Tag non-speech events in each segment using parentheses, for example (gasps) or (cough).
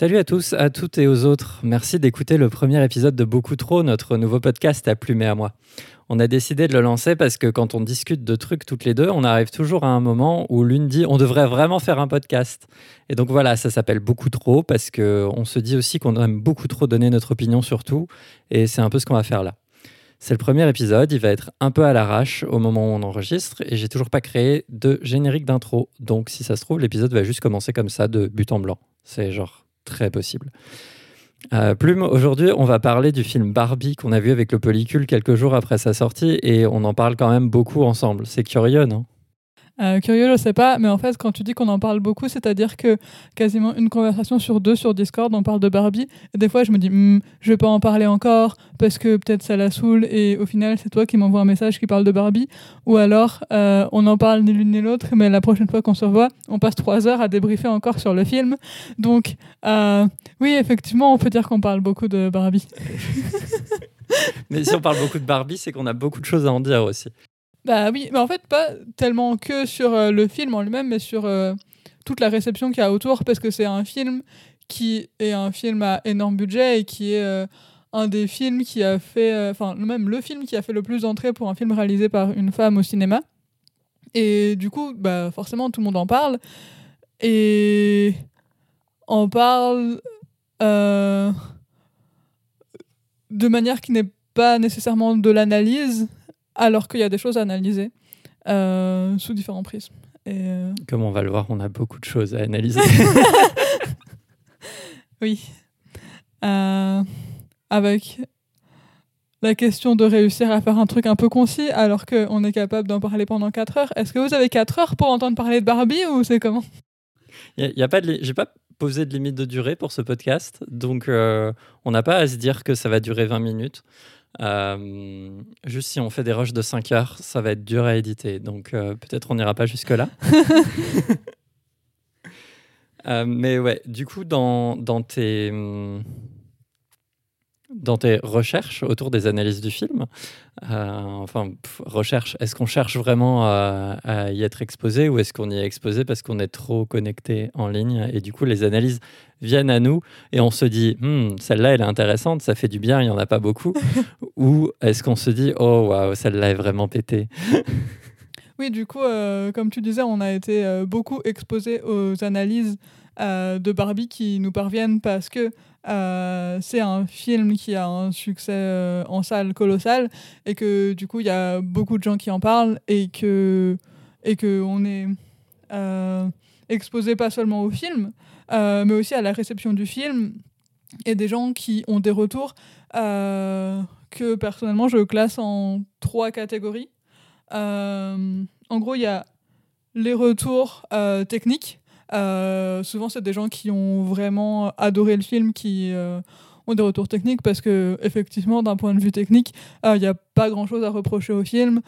Salut à tous, à toutes et aux autres. Merci d'écouter le premier épisode de Beaucoup Trop, notre nouveau podcast à Plumer à moi. On a décidé de le lancer parce que quand on discute de trucs toutes les deux, on arrive toujours à un moment où l'une dit on devrait vraiment faire un podcast. Et donc voilà, ça s'appelle Beaucoup Trop parce qu'on se dit aussi qu'on aime beaucoup trop donner notre opinion sur tout. Et c'est un peu ce qu'on va faire là. C'est le premier épisode, il va être un peu à l'arrache au moment où on enregistre et j'ai toujours pas créé de générique d'intro. Donc si ça se trouve, l'épisode va juste commencer comme ça de but en blanc. C'est genre très possible. Euh, Plume, aujourd'hui, on va parler du film Barbie qu'on a vu avec le Polycule quelques jours après sa sortie et on en parle quand même beaucoup ensemble. C'est curieux, non? Euh, curieux, je sais pas, mais en fait, quand tu dis qu'on en parle beaucoup, c'est-à-dire que quasiment une conversation sur deux sur Discord, on parle de Barbie. Et des fois, je me dis, hmm, je vais pas en parler encore parce que peut-être ça la saoule. Et au final, c'est toi qui m'envoie un message qui parle de Barbie. Ou alors, euh, on n'en parle ni l'une ni l'autre, mais la prochaine fois qu'on se revoit, on passe trois heures à débriefer encore sur le film. Donc, euh, oui, effectivement, on peut dire qu'on parle beaucoup de Barbie. (laughs) mais si on parle beaucoup de Barbie, c'est qu'on a beaucoup de choses à en dire aussi. Bah oui, mais en fait, pas tellement que sur euh, le film en lui-même, mais sur euh, toute la réception qu'il y a autour, parce que c'est un film qui est un film à énorme budget et qui est euh, un des films qui a fait, enfin, même le film qui a fait le plus d'entrées pour un film réalisé par une femme au cinéma. Et du coup, bah, forcément, tout le monde en parle. Et en parle de manière qui n'est pas nécessairement de l'analyse, alors qu'il y a des choses à analyser euh, sous différents prismes. Et euh, Comme on va le voir, on a beaucoup de choses à analyser. (laughs) oui. Euh, avec la question de réussir à faire un truc un peu concis alors qu'on est capable d'en parler pendant 4 heures. Est-ce que vous avez 4 heures pour entendre parler de Barbie ou c'est comment? Il y, a, pas de, j'ai pas posé de limite de durée pour ce podcast, donc on n'a pas à se dire que ça va durer 20 minutes. Euh, juste si on fait des rushs de 5 heures, ça va être dur à éditer. Donc euh, peut-être on n'ira pas jusque-là. (laughs) Euh, mais ouais, du coup, dans, dans tes. Dans tes recherches autour des analyses du film, euh, enfin, recherche, est-ce qu'on cherche vraiment à, y être exposé ou est-ce qu'on y est exposé parce qu'on est trop connecté en ligne et du coup les analyses viennent à nous et on se dit, hmm, celle-là elle est intéressante, ça fait du bien, il n'y en a pas beaucoup. (laughs) Ou est-ce qu'on se dit, oh waouh, celle-là est vraiment pétée. (laughs) Oui, du coup, euh, comme tu disais, on a été euh, beaucoup exposé aux analyses de Barbie qui nous parviennent parce que euh, c'est un film qui a un succès euh, en salle colossal et que du coup il y a beaucoup de gens qui en parlent et que et que on est euh, exposé pas seulement au film mais aussi à la réception du film et des gens qui ont des retours que personnellement je classe en trois catégories. en gros il y a les retours techniques euh, souvent, c'est des gens qui ont vraiment adoré le film, qui euh, ont des retours techniques, parce que effectivement, d'un point de vue technique, il euh, n'y a pas grand-chose à reprocher au film.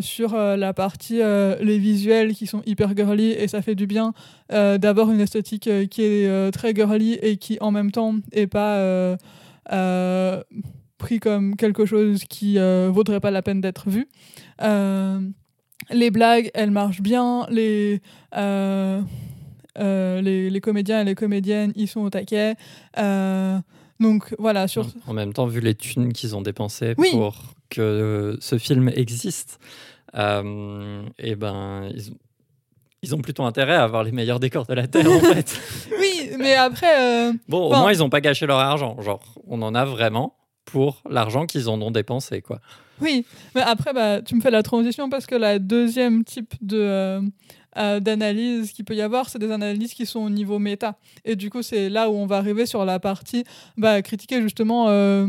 sur la partie, les visuels qui sont hyper girly, et ça fait du bien d'avoir une esthétique qui est très girly et qui, en même temps, n'est pas pris comme quelque chose qui vaudrait pas la peine d'être vu. les blagues, elles marchent bien. Les, les, comédiens et les comédiennes, ils sont au taquet. Euh, donc voilà. Sur... En même temps, vu les thunes qu'ils ont dépensées pour que ce film existe, euh, et eh ben ils ont, plutôt intérêt à avoir les meilleurs décors de la Terre, en fait. (laughs) oui, mais après. Bon, au moins, ils n'ont pas gâché leur argent. Genre, on en a vraiment pour l'argent qu'ils en ont dépensé, quoi. Oui, mais après, bah, tu me fais la transition parce que la deuxième type de, euh, d'analyse qu'il peut y avoir, c'est des analyses qui sont au niveau méta. Et du coup, c'est là où on va arriver sur la partie bah, critiquer justement euh,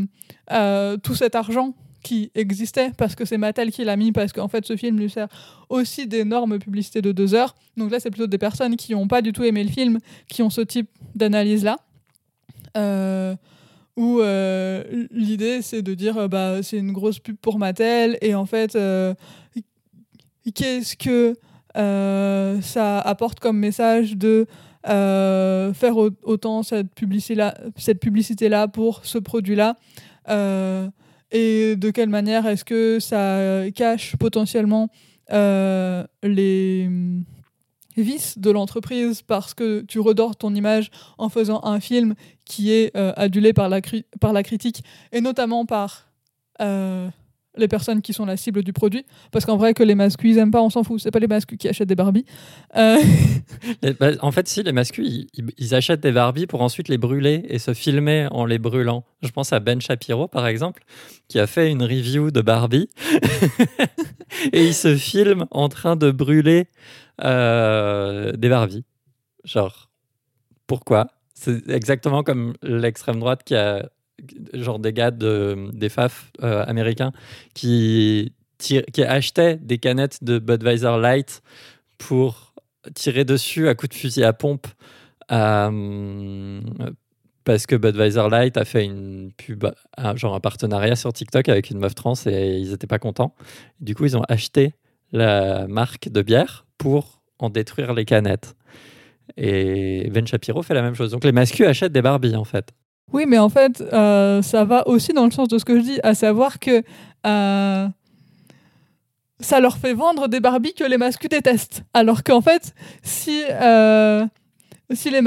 euh, tout cet argent qui existait parce que c'est Mattel qui l'a mis parce qu'en fait ce film lui sert aussi d'énormes publicités de deux heures donc là c'est plutôt des personnes qui n'ont pas du tout aimé le film qui ont ce type d'analyse là où l'idée c'est de dire bah c'est une grosse pub pour Mattel et en fait qu'est-ce que euh, ça apporte comme message de euh, faire autant cette publicité-là cette publicité -là pour ce produit-là. Euh, et de quelle manière est-ce que ça cache potentiellement les vice de l'entreprise parce que tu redors ton image en faisant un film qui est adulé par la critique et notamment par les personnes qui sont la cible du produit. Parce qu'en vrai, que les masculins aiment pas, on s'en fout. C'est pas les masculins qui achètent des Barbies. Euh, (laughs) en fait, si, les masculins, ils, achètent des Barbies pour ensuite les brûler et se filmer en les brûlant. Je pense à Ben Shapiro, par exemple, qui a fait une review de Barbie. (laughs) et il se filme en train de brûler euh, des Barbies. Genre, pourquoi? C'est exactement comme l'extrême droite qui a genre des gars de, des FAF euh, américains qui, qui achetaient des canettes de Budweiser Light pour tirer dessus à coups de fusil à pompe euh, parce que Budweiser Light a fait une pub, un, genre un partenariat sur TikTok avec une meuf trans et ils n'étaient pas contents. Du coup, ils ont acheté la marque de bière pour en détruire les canettes. Et Ben Shapiro fait la même chose. Donc les masculins achètent des Barbies en fait. Oui, mais en fait, euh, ça va aussi dans le sens de ce que je dis, à savoir que euh, ça leur fait vendre des Barbies que les masculins détestent. Alors qu'en fait, si euh, si les,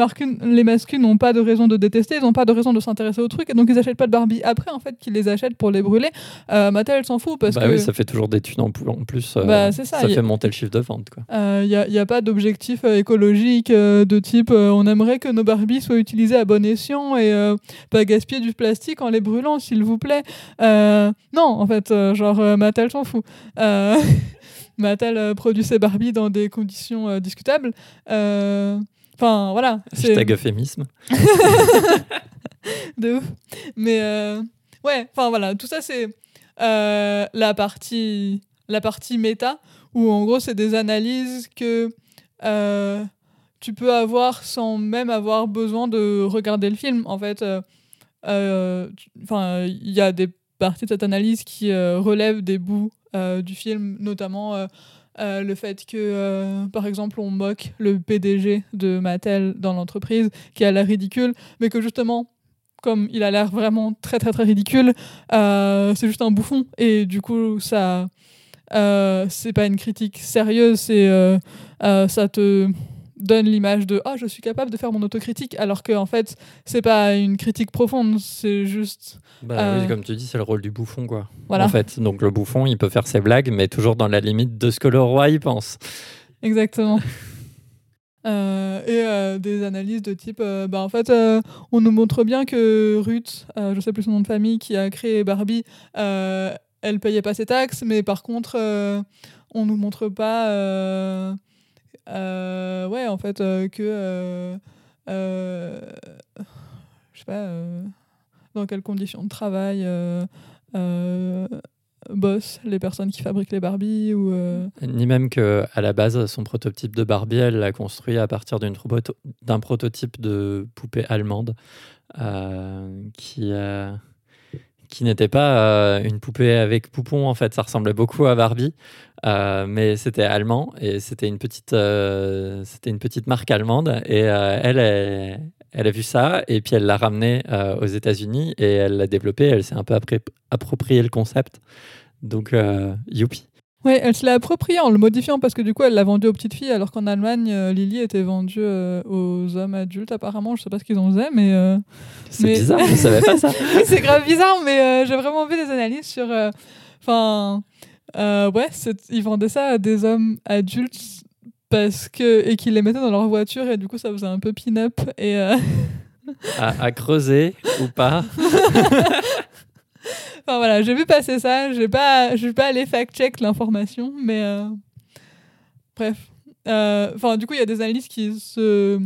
les masculins n'ont pas de raison de détester, ils n'ont pas de raison de s'intéresser au truc, et donc ils n'achètent pas de Barbie. Après, en fait, qu'ils les achètent pour les brûler, euh, Mattel s'en fout parce bah que. oui, ça fait toujours des thunes en plus. Euh, bah, ça, ça fait monter le chiffre de vente. Il n'y euh, a, a, pas d'objectif euh, écologique de type on aimerait que nos Barbies soient utilisées à bon escient et pas gaspiller du plastique en les brûlant, s'il vous plaît. non, en fait, genre, Mattel s'en fout. (laughs) Mattel produit ses Barbies dans des conditions discutables. Enfin, voilà. Hashtag euphémisme. (laughs) de ouf. Mais euh, ouais, enfin voilà, tout ça c'est euh, la partie la partie méta où en gros c'est des analyses que euh, tu peux avoir sans même avoir besoin de regarder le film. En fait, enfin il y a des parties de cette analyse qui relèvent des bouts du film, notamment euh, le fait que, euh, par exemple, on moque le PDG de Mattel dans l'entreprise, qui a l'air ridicule, mais que justement, comme il a l'air vraiment très très très ridicule, euh, c'est juste un bouffon. Et du coup, ça, c'est pas une critique sérieuse, c'est ça te donne l'image de ah je suis capable de faire mon autocritique alors que en fait c'est pas une critique profonde c'est juste bah, oui, euh, comme tu dis c'est le rôle du bouffon quoi. Voilà. en fait donc le bouffon il peut faire ses blagues mais toujours dans la limite de ce que le roi y pense. Exactement. (laughs) Euh, et euh, des analyses de type bah en fait on nous montre bien que Ruth je sais plus son nom de famille qui a créé Barbie elle payait pas ses taxes mais par contre on nous montre pas ouais, en fait, euh, que. Euh, je sais pas. dans quelles conditions de travail bossent les personnes qui fabriquent les Barbie ou ni même que à la base son prototype de Barbie elle l'a construit à partir d'un prototype de poupée allemande qui qui n'était pas une poupée avec poupon en fait ça ressemblait beaucoup à Barbie euh, mais c'était allemand et c'était une petite euh, c'était une petite marque allemande et euh, elle, elle, a vu ça et puis elle l'a ramené aux États-Unis et elle l'a développé elle s'est un peu approprié le concept donc youpi oui, elle se l'a approprié en le modifiant parce que du coup, elle l'a vendu aux petites filles, alors qu'en Allemagne, Lily était vendue aux hommes adultes, apparemment. Je sais pas ce qu'ils en faisaient, mais. c'est bizarre, je (laughs) savais pas ça. c'est grave bizarre, mais j'ai vraiment vu des analyses sur. Enfin. Euh, ouais, ils vendaient ça à des hommes adultes parce que et qu'ils les mettaient dans leur voiture et du coup ça faisait un peu pin-up et euh, (laughs) à, creuser ou pas. (laughs) enfin voilà, j'ai vu passer ça. J'ai pas, je vais pas aller fact-check l'information, mais euh, bref. Enfin du coup il y a des analystes qui se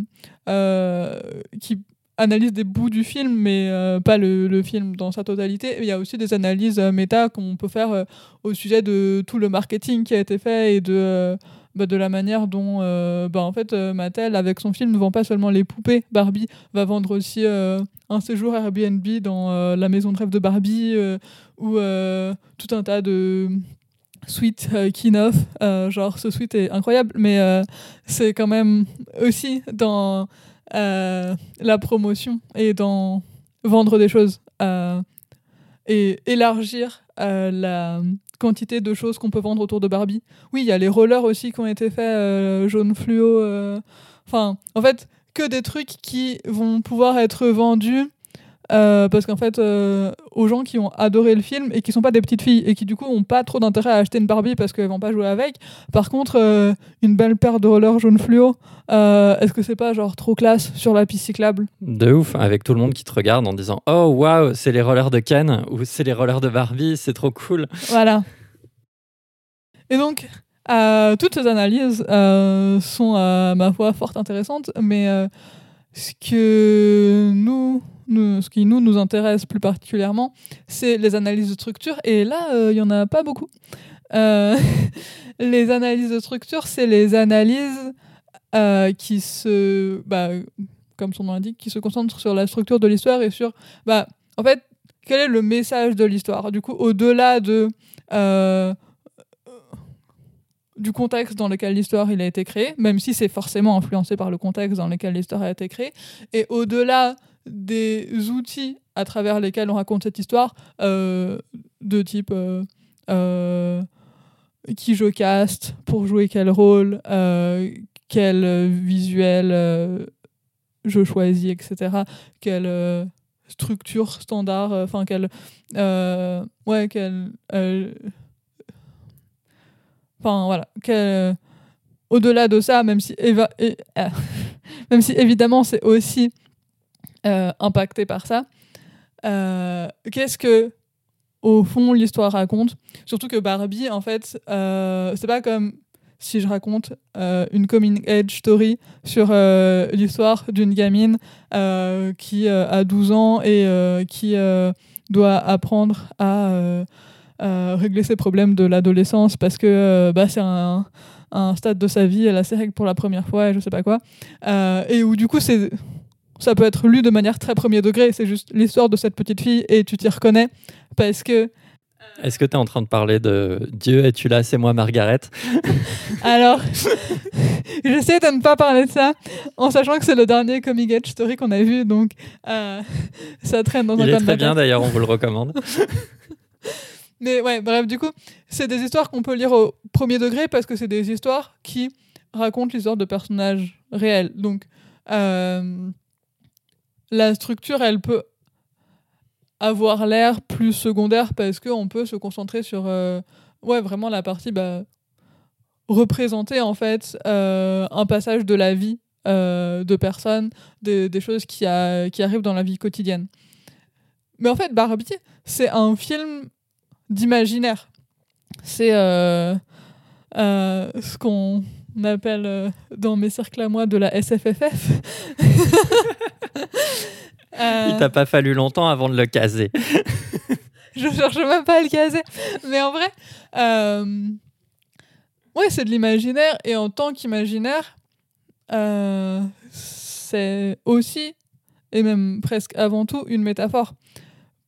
qui analyse des bouts du film, mais euh, pas le, film dans sa totalité. Il y a aussi des analyses euh, méta qu'on peut faire euh, au sujet de tout le marketing qui a été fait et de, bah, de la manière dont bah, en fait, Mattel, avec son film, ne vend pas seulement les poupées. Barbie va vendre aussi un séjour Airbnb dans la maison de rêve de Barbie ou tout un tas de suite Kinoff. genre, ce suite est incroyable, mais c'est quand même aussi dans euh, la promotion et dans vendre des choses euh, et élargir euh, la quantité de choses qu'on peut vendre autour de Barbie. Oui, il y a les rollers aussi qui ont été faits jaune fluo. Enfin, en fait, que des trucs qui vont pouvoir être vendus. Euh, parce qu'en fait, euh, aux gens qui ont adoré le film et qui sont pas des petites filles et qui du coup ont pas trop d'intérêt à acheter une Barbie parce qu'elles vont pas jouer avec. Par contre, euh, une belle paire de rollers jaune fluo, est-ce que c'est pas genre trop classe sur la piste cyclable? De ouf, avec tout le monde qui te regarde en disant Oh waouh, c'est les rollers de Ken ou c'est les rollers de Barbie, c'est trop cool. Voilà. Et donc, toutes ces analyses sont, à ma foi, fort intéressantes, mais ce, que nous, ce qui nous, nous intéresse plus particulièrement, c'est les analyses de structure, et là, euh, il y en a pas beaucoup. Euh, (laughs) les analyses de structure, c'est les analyses euh, qui se... Bah, comme son nom l'indique, qui se concentrent sur la structure de l'histoire et sur... Bah, en fait, quel est le message de l'histoire? Du coup, au-delà de... du contexte dans lequel l'histoire a été créé, même si c'est forcément influencé par le contexte dans lequel l'histoire a été créée, et au-delà des outils à travers lesquels on raconte cette histoire, euh, de type euh, euh, qui je caste, pour jouer quel rôle, quel visuel je choisis, etc. Quelle structure standard, enfin quelle, ouais, quelle Enfin voilà, que, au-delà de ça, même si, euh, (laughs) évidemment c'est aussi euh, impacté par ça, euh, qu'est-ce que au fond l'histoire raconte? Surtout que Barbie, en fait, euh, c'est pas comme si je raconte euh, une coming age story sur euh, l'histoire d'une gamine euh, qui euh, a 12 ans et euh, qui euh, doit apprendre à euh, euh, régler ses problèmes de l'adolescence parce que euh, bah, c'est un, un stade de sa vie, elle a ses règles pour la première fois et je sais pas quoi. Euh, et où du coup, c'est, ça peut être lu de manière très premier degré, c'est juste l'histoire de cette petite fille et tu t'y reconnais parce que. Est-ce que tu es en train de parler de Dieu, es-tu là, c'est moi Margaret? (laughs) Alors, (laughs) j'essaie de ne pas parler de ça en sachant que c'est le dernier coming age story qu'on a vu, donc euh, (laughs) ça traîne dans un Il est coin de très bien d'ailleurs, on vous le recommande. Mais ouais, bref, du coup, c'est des histoires qu'on peut lire au premier degré parce que c'est des histoires qui racontent l'histoire de personnages réels. Donc, euh, la structure, elle peut avoir l'air plus secondaire parce qu'on peut se concentrer sur euh, ouais, vraiment la partie bah, représenter en fait euh, un passage de la vie de personnes, des, des choses qui, a- qui arrivent dans la vie quotidienne. Mais en fait, Barbie, c'est un film d'imaginaire. C'est euh, euh, ce qu'on appelle euh, dans mes cercles à moi de la SFFF. (laughs) Il t'a pas fallu longtemps avant de le caser. (laughs) je cherche même pas à le caser. Mais en vrai, ouais, c'est de l'imaginaire. Et en tant qu'imaginaire, c'est aussi, et même presque avant tout, une métaphore.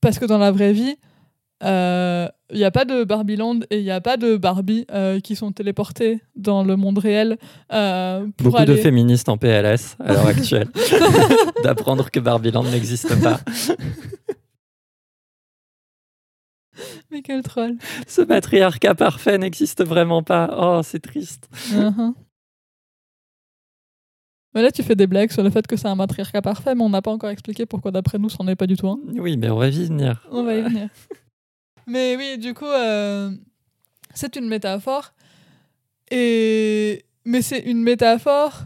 Parce que dans la vraie vie, il n'y a pas de Barbieland et il n'y a pas de Barbie euh, qui sont téléportés dans le monde réel euh, pour Beaucoup aller... de féministes en PLS à l'heure (laughs) actuelle (laughs) d'apprendre que Barbieland n'existe pas. (laughs) Mais quel troll Ce patriarcat parfait n'existe vraiment pas. Oh, c'est triste. Uh-huh. Mais là, tu fais des blagues sur le fait que c'est un matriarcat parfait, mais on n'a pas encore expliqué pourquoi, d'après nous, c'en est pas du tout un. Oui, mais on va y venir. On va y venir. Mais oui, du coup, euh, c'est une métaphore. Et... Mais c'est une métaphore.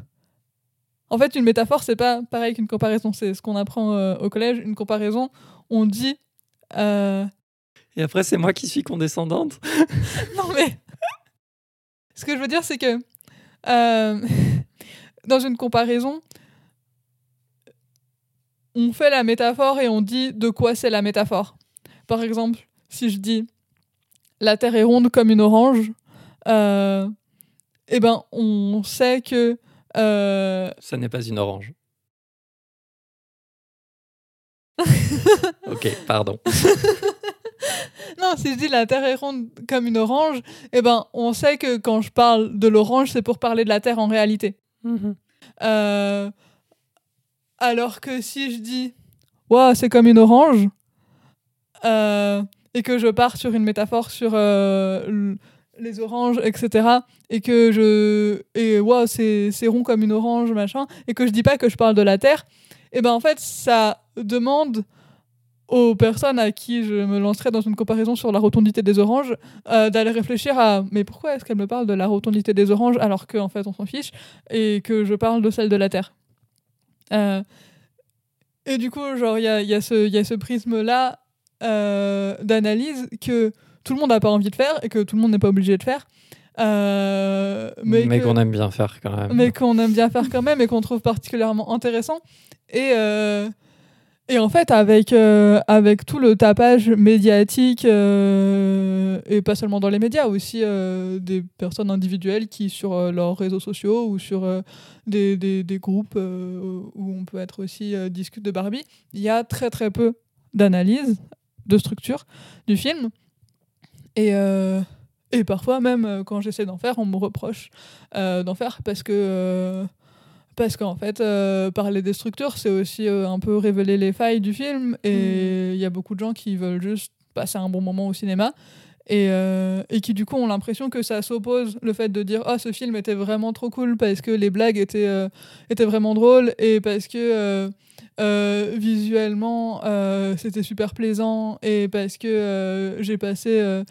En fait, une métaphore, c'est pas pareil qu'une comparaison. C'est ce qu'on apprend euh, au collège. Une comparaison, on dit. euh, Et après, c'est moi qui suis condescendante. (laughs) Non, mais. (laughs) Ce que je veux dire, c'est que. (laughs) dans une comparaison, on fait la métaphore et on dit de quoi c'est la métaphore. Par exemple, si je dis la Terre est ronde comme une orange, euh, eh ben, on sait que. euh, (laughs) Ça n'est pas une orange. (laughs) ok, pardon. Non, si je dis la Terre est ronde comme une orange, eh ben, on sait que quand je parle de l'orange, c'est pour parler de la Terre en réalité. Euh, alors que si je dis Waouh, c'est comme une orange, euh, et que je pars sur une métaphore sur euh, les oranges, etc. Et que je. Et wow, c'est rond comme une orange, machin. Et que je dis pas que je parle de la Terre. Et ben en fait, ça demande aux personnes à qui je me lancerais dans une comparaison sur la rotondité des oranges, euh, d'aller réfléchir à mais pourquoi est-ce qu'elle me parle de la rotondité des oranges alors qu'en fait on s'en fiche et que je parle de celle de la Terre. Euh, et du coup, genre, il y a, y, a y a, ce prisme-là d'analyse que tout le monde n'a pas envie de faire et que tout le monde n'est pas obligé de faire. mais, mais qu'on aime bien faire quand même. Mais qu'on aime bien faire quand même et qu'on trouve particulièrement intéressant. Et, et en fait, avec, euh, avec tout le tapage médiatique, euh, et pas seulement dans les médias, aussi euh, des personnes individuelles qui, sur leurs réseaux sociaux ou sur des, des, des, groupes où on peut être aussi discute de Barbie, il y a très très peu d'analyse, de structure du film. Et, et parfois, même quand j'essaie d'en faire, on me reproche d'en faire parce que parce qu'en fait, euh, parler des structures, c'est aussi euh, un peu révéler les failles du film. Et mm. il y a beaucoup de gens qui veulent juste passer un bon moment au cinéma. Et, euh, et qui du coup ont l'impression que ça s'oppose le fait de dire oh ce film était vraiment trop cool parce que les blagues étaient, étaient vraiment drôles et parce que visuellement c'était super plaisant et parce que j'ai passé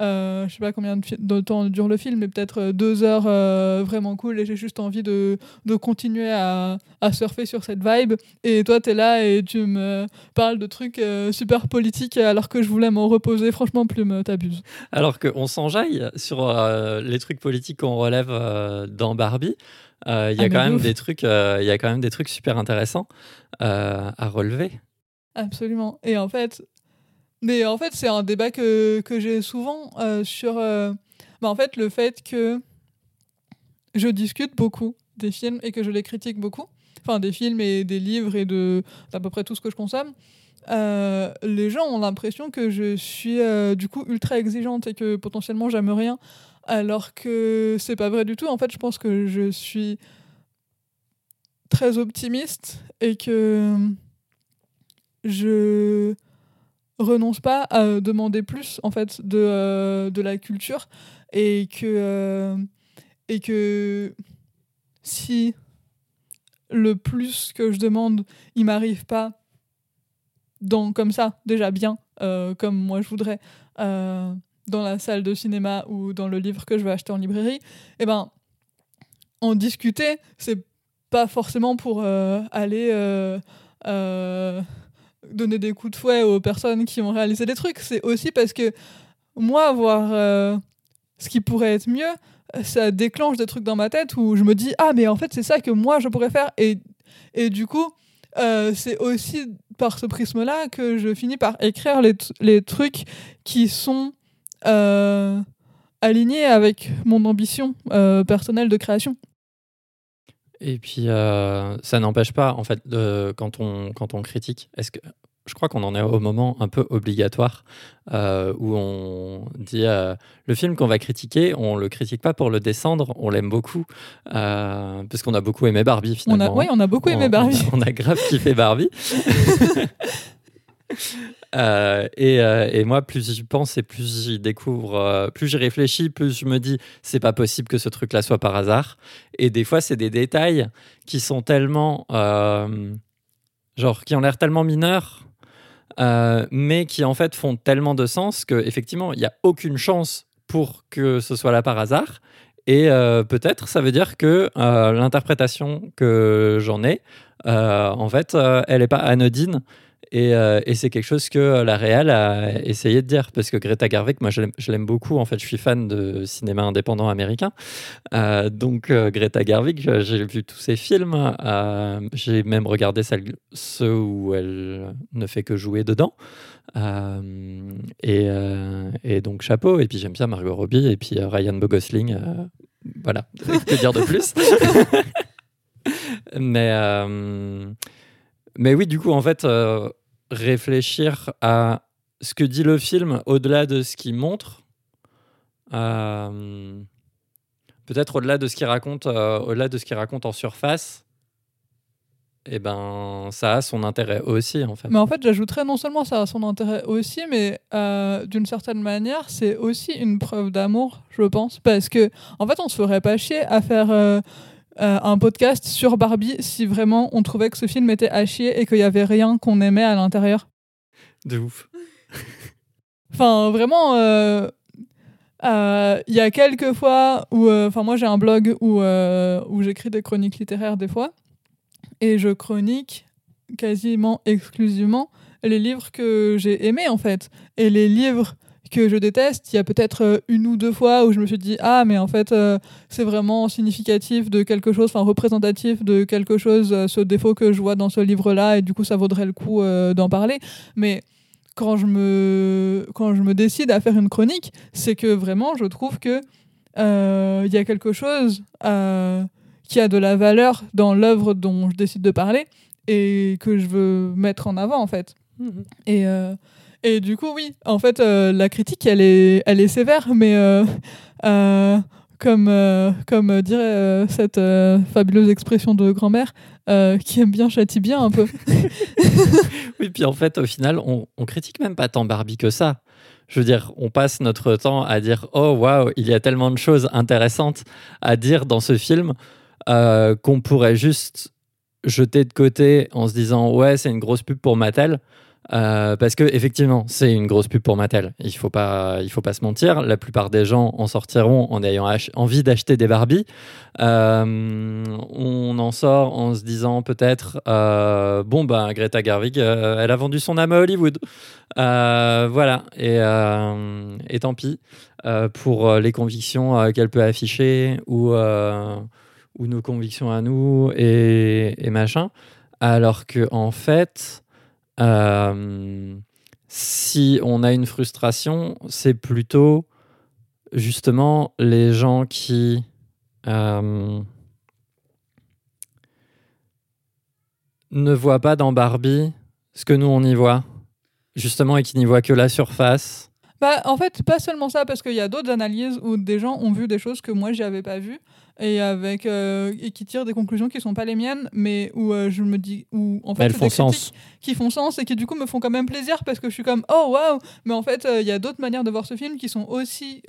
euh, je sais pas combien de, temps dure le film, mais peut-être euh, deux heures euh, vraiment cool et j'ai juste envie de, de continuer à, à, surfer sur cette vibe. Et toi, tu es là et tu me parles de trucs super politiques alors que je voulais m'en reposer. Franchement, plume, t'abuses. Alors qu'on s'enjaille sur les trucs politiques qu'on relève dans Barbie. Il y, a ah, quand même des trucs, il y a quand même des trucs super intéressants à relever. Absolument. Et en fait, mais en fait, c'est un débat que, que j'ai souvent euh, sur euh, bah, en fait, le fait que je discute beaucoup des films et que je les critique beaucoup. Enfin, des films et des livres et de d'à peu près tout ce que je consomme. Euh, les gens ont l'impression que je suis du coup ultra exigeante et que potentiellement j'aime rien, alors que c'est pas vrai du tout. En fait, je pense que je suis très optimiste et que je renonce pas à demander plus en fait de, euh, la culture et que euh, et que si le plus que je demande il m'arrive pas dans comme ça déjà bien euh, comme moi je voudrais dans la salle de cinéma ou dans le livre que je vais acheter en librairie eh ben en discuter c'est pas forcément pour aller donner des coups de fouet aux personnes qui ont réalisé des trucs. C'est aussi parce que moi, voir euh, ce qui pourrait être mieux, ça déclenche des trucs dans ma tête où je me dis ah mais en fait c'est ça que moi je pourrais faire et, et du coup euh, c'est aussi par ce prisme là que je finis par écrire les, les trucs qui sont euh, alignés avec mon ambition personnelle de création. Et puis, euh, ça n'empêche pas, en fait, de, quand, on, quand on critique, est-ce que je crois qu'on en est au moment un peu obligatoire euh, où on dit euh, le film qu'on va critiquer, on le critique pas pour le descendre, on l'aime beaucoup parce qu'on a beaucoup aimé Barbie finalement. oui, on a beaucoup aimé Barbie. On, a grave kiffé Barbie. (laughs) (laughs) Euh, euh, et, moi, plus j'y pense et plus j'y découvre, euh, plus j'y réfléchis, plus je me dis c'est pas possible que ce truc-là soit par hasard. Et des fois, c'est des détails qui sont tellement. genre, qui ont l'air tellement mineurs, mais qui en fait font tellement de sens qu'effectivement, il n'y a aucune chance pour que ce soit là par hasard. Et peut-être, ça veut dire que l'interprétation que j'en ai, en fait, elle n'est pas anodine euh, et, c'est quelque chose que la Real a essayé de dire, parce que Greta Gerwig, moi je l'aime beaucoup, en fait je suis fan de cinéma indépendant américain. Euh, donc euh, Greta Gerwig, j'ai vu tous ses films, j'ai même regardé ceux où elle ne fait que jouer dedans. Et, et, donc chapeau, et puis j'aime bien Margot Robbie, et puis Ryan Bogosling, voilà, (laughs) que dire de plus? (laughs) Mais... Mais oui, du coup, en fait, réfléchir à ce que dit le film au-delà de ce qu'il montre. Euh, peut-être au-delà de ce qu'il raconte, euh, au-delà de ce raconte en surface. eh ben, ça a son intérêt aussi, en fait. Mais en fait, j'ajouterais non seulement ça a son intérêt aussi, mais euh, d'une certaine manière, c'est aussi une preuve d'amour, je pense. Parce que, en fait, on se ferait pas chier à faire euh, euh, un podcast sur Barbie si vraiment on trouvait que ce film était à chier et qu'il y avait rien qu'on aimait à l'intérieur. De ouf. (laughs) enfin, vraiment. Il y a quelques fois où, enfin, moi j'ai un blog où, où j'écris des chroniques littéraires des fois et je chronique quasiment exclusivement les livres que j'ai aimés en fait. Et les livres que je déteste, il y a peut-être euh, une ou deux fois où je me suis dit ah mais en fait euh, c'est vraiment significatif de quelque chose, enfin représentatif de quelque chose, euh, ce défaut que je vois dans ce livre-là et du coup ça vaudrait le coup d'en parler. Mais quand je me quand je me décide à faire une chronique, c'est que vraiment je trouve que il y a quelque chose qui a de la valeur dans l'œuvre dont je décide de parler et que je veux mettre en avant en fait. Mhm. Et, et du coup, oui, en fait, euh, la critique, elle est, elle est sévère, mais euh, comme, comme dirait cette fabuleuse expression de grand-mère, qui aime bien châtie bien un peu. (laughs) oui, puis en fait, au final, on, on critique même pas tant Barbie que ça. Je veux dire, on passe notre temps à dire Oh waouh, il y a tellement de choses intéressantes à dire dans ce film euh, qu'on pourrait juste jeter de côté en se disant ouais c'est une grosse pub pour Mattel euh, parce que effectivement c'est une grosse pub pour Mattel. Il faut pas il faut pas se mentir. La plupart des gens en sortiront en ayant envie d'acheter des Barbie euh, on en sort en se disant peut-être bon ben Greta Garvig elle a vendu son âme à Hollywood. Voilà. Et, tant pis pour les convictions qu'elle peut afficher ou ou nos convictions à nous et, machin. Alors que en fait, euh, si on a une frustration, c'est plutôt justement les gens qui euh, ne voient pas dans Barbie ce que nous on y voit, justement, et qui n'y voient que la surface. Bah, en fait, pas seulement ça, parce qu'il y a d'autres analyses où des gens ont vu des choses que moi, j'avais pas vues et avec euh, et qui tirent des conclusions qui sont pas les miennes mais où euh, je me dis où en fait elles font sens. qui font sens et qui du coup me font quand même plaisir parce que je suis comme oh waouh! Mais en fait euh, il y a d'autres manières de voir ce film qui sont aussi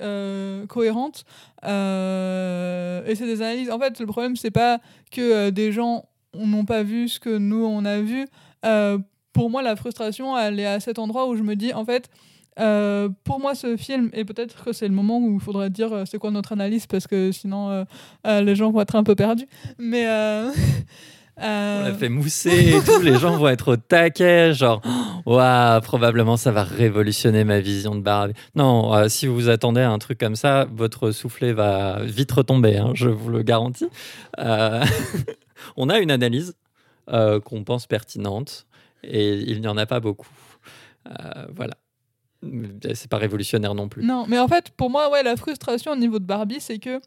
cohérentes et c'est des analyses. En fait le problème c'est pas que des gens n'ont pas vu ce que nous on a vu. Pour moi la frustration elle est à cet endroit où je me dis en fait euh, pour moi, ce film, et peut-être que c'est le moment où il faudrait dire euh, c'est quoi notre analyse, parce que sinon euh, les gens vont être un peu perdus. Mais. (laughs) On l'a fait mousser et tout, les gens vont être au taquet, genre, (gasps) waouh, probablement ça va révolutionner ma vision de Barbie. Non, si vous vous attendez à un truc comme ça, votre soufflet va vite retomber, hein, je vous le garantis. (laughs) on a une analyse qu'on pense pertinente et il n'y en a pas beaucoup. voilà c'est pas révolutionnaire non plus. Non, mais en fait, pour moi, ouais, la frustration au niveau de Barbie, c'est que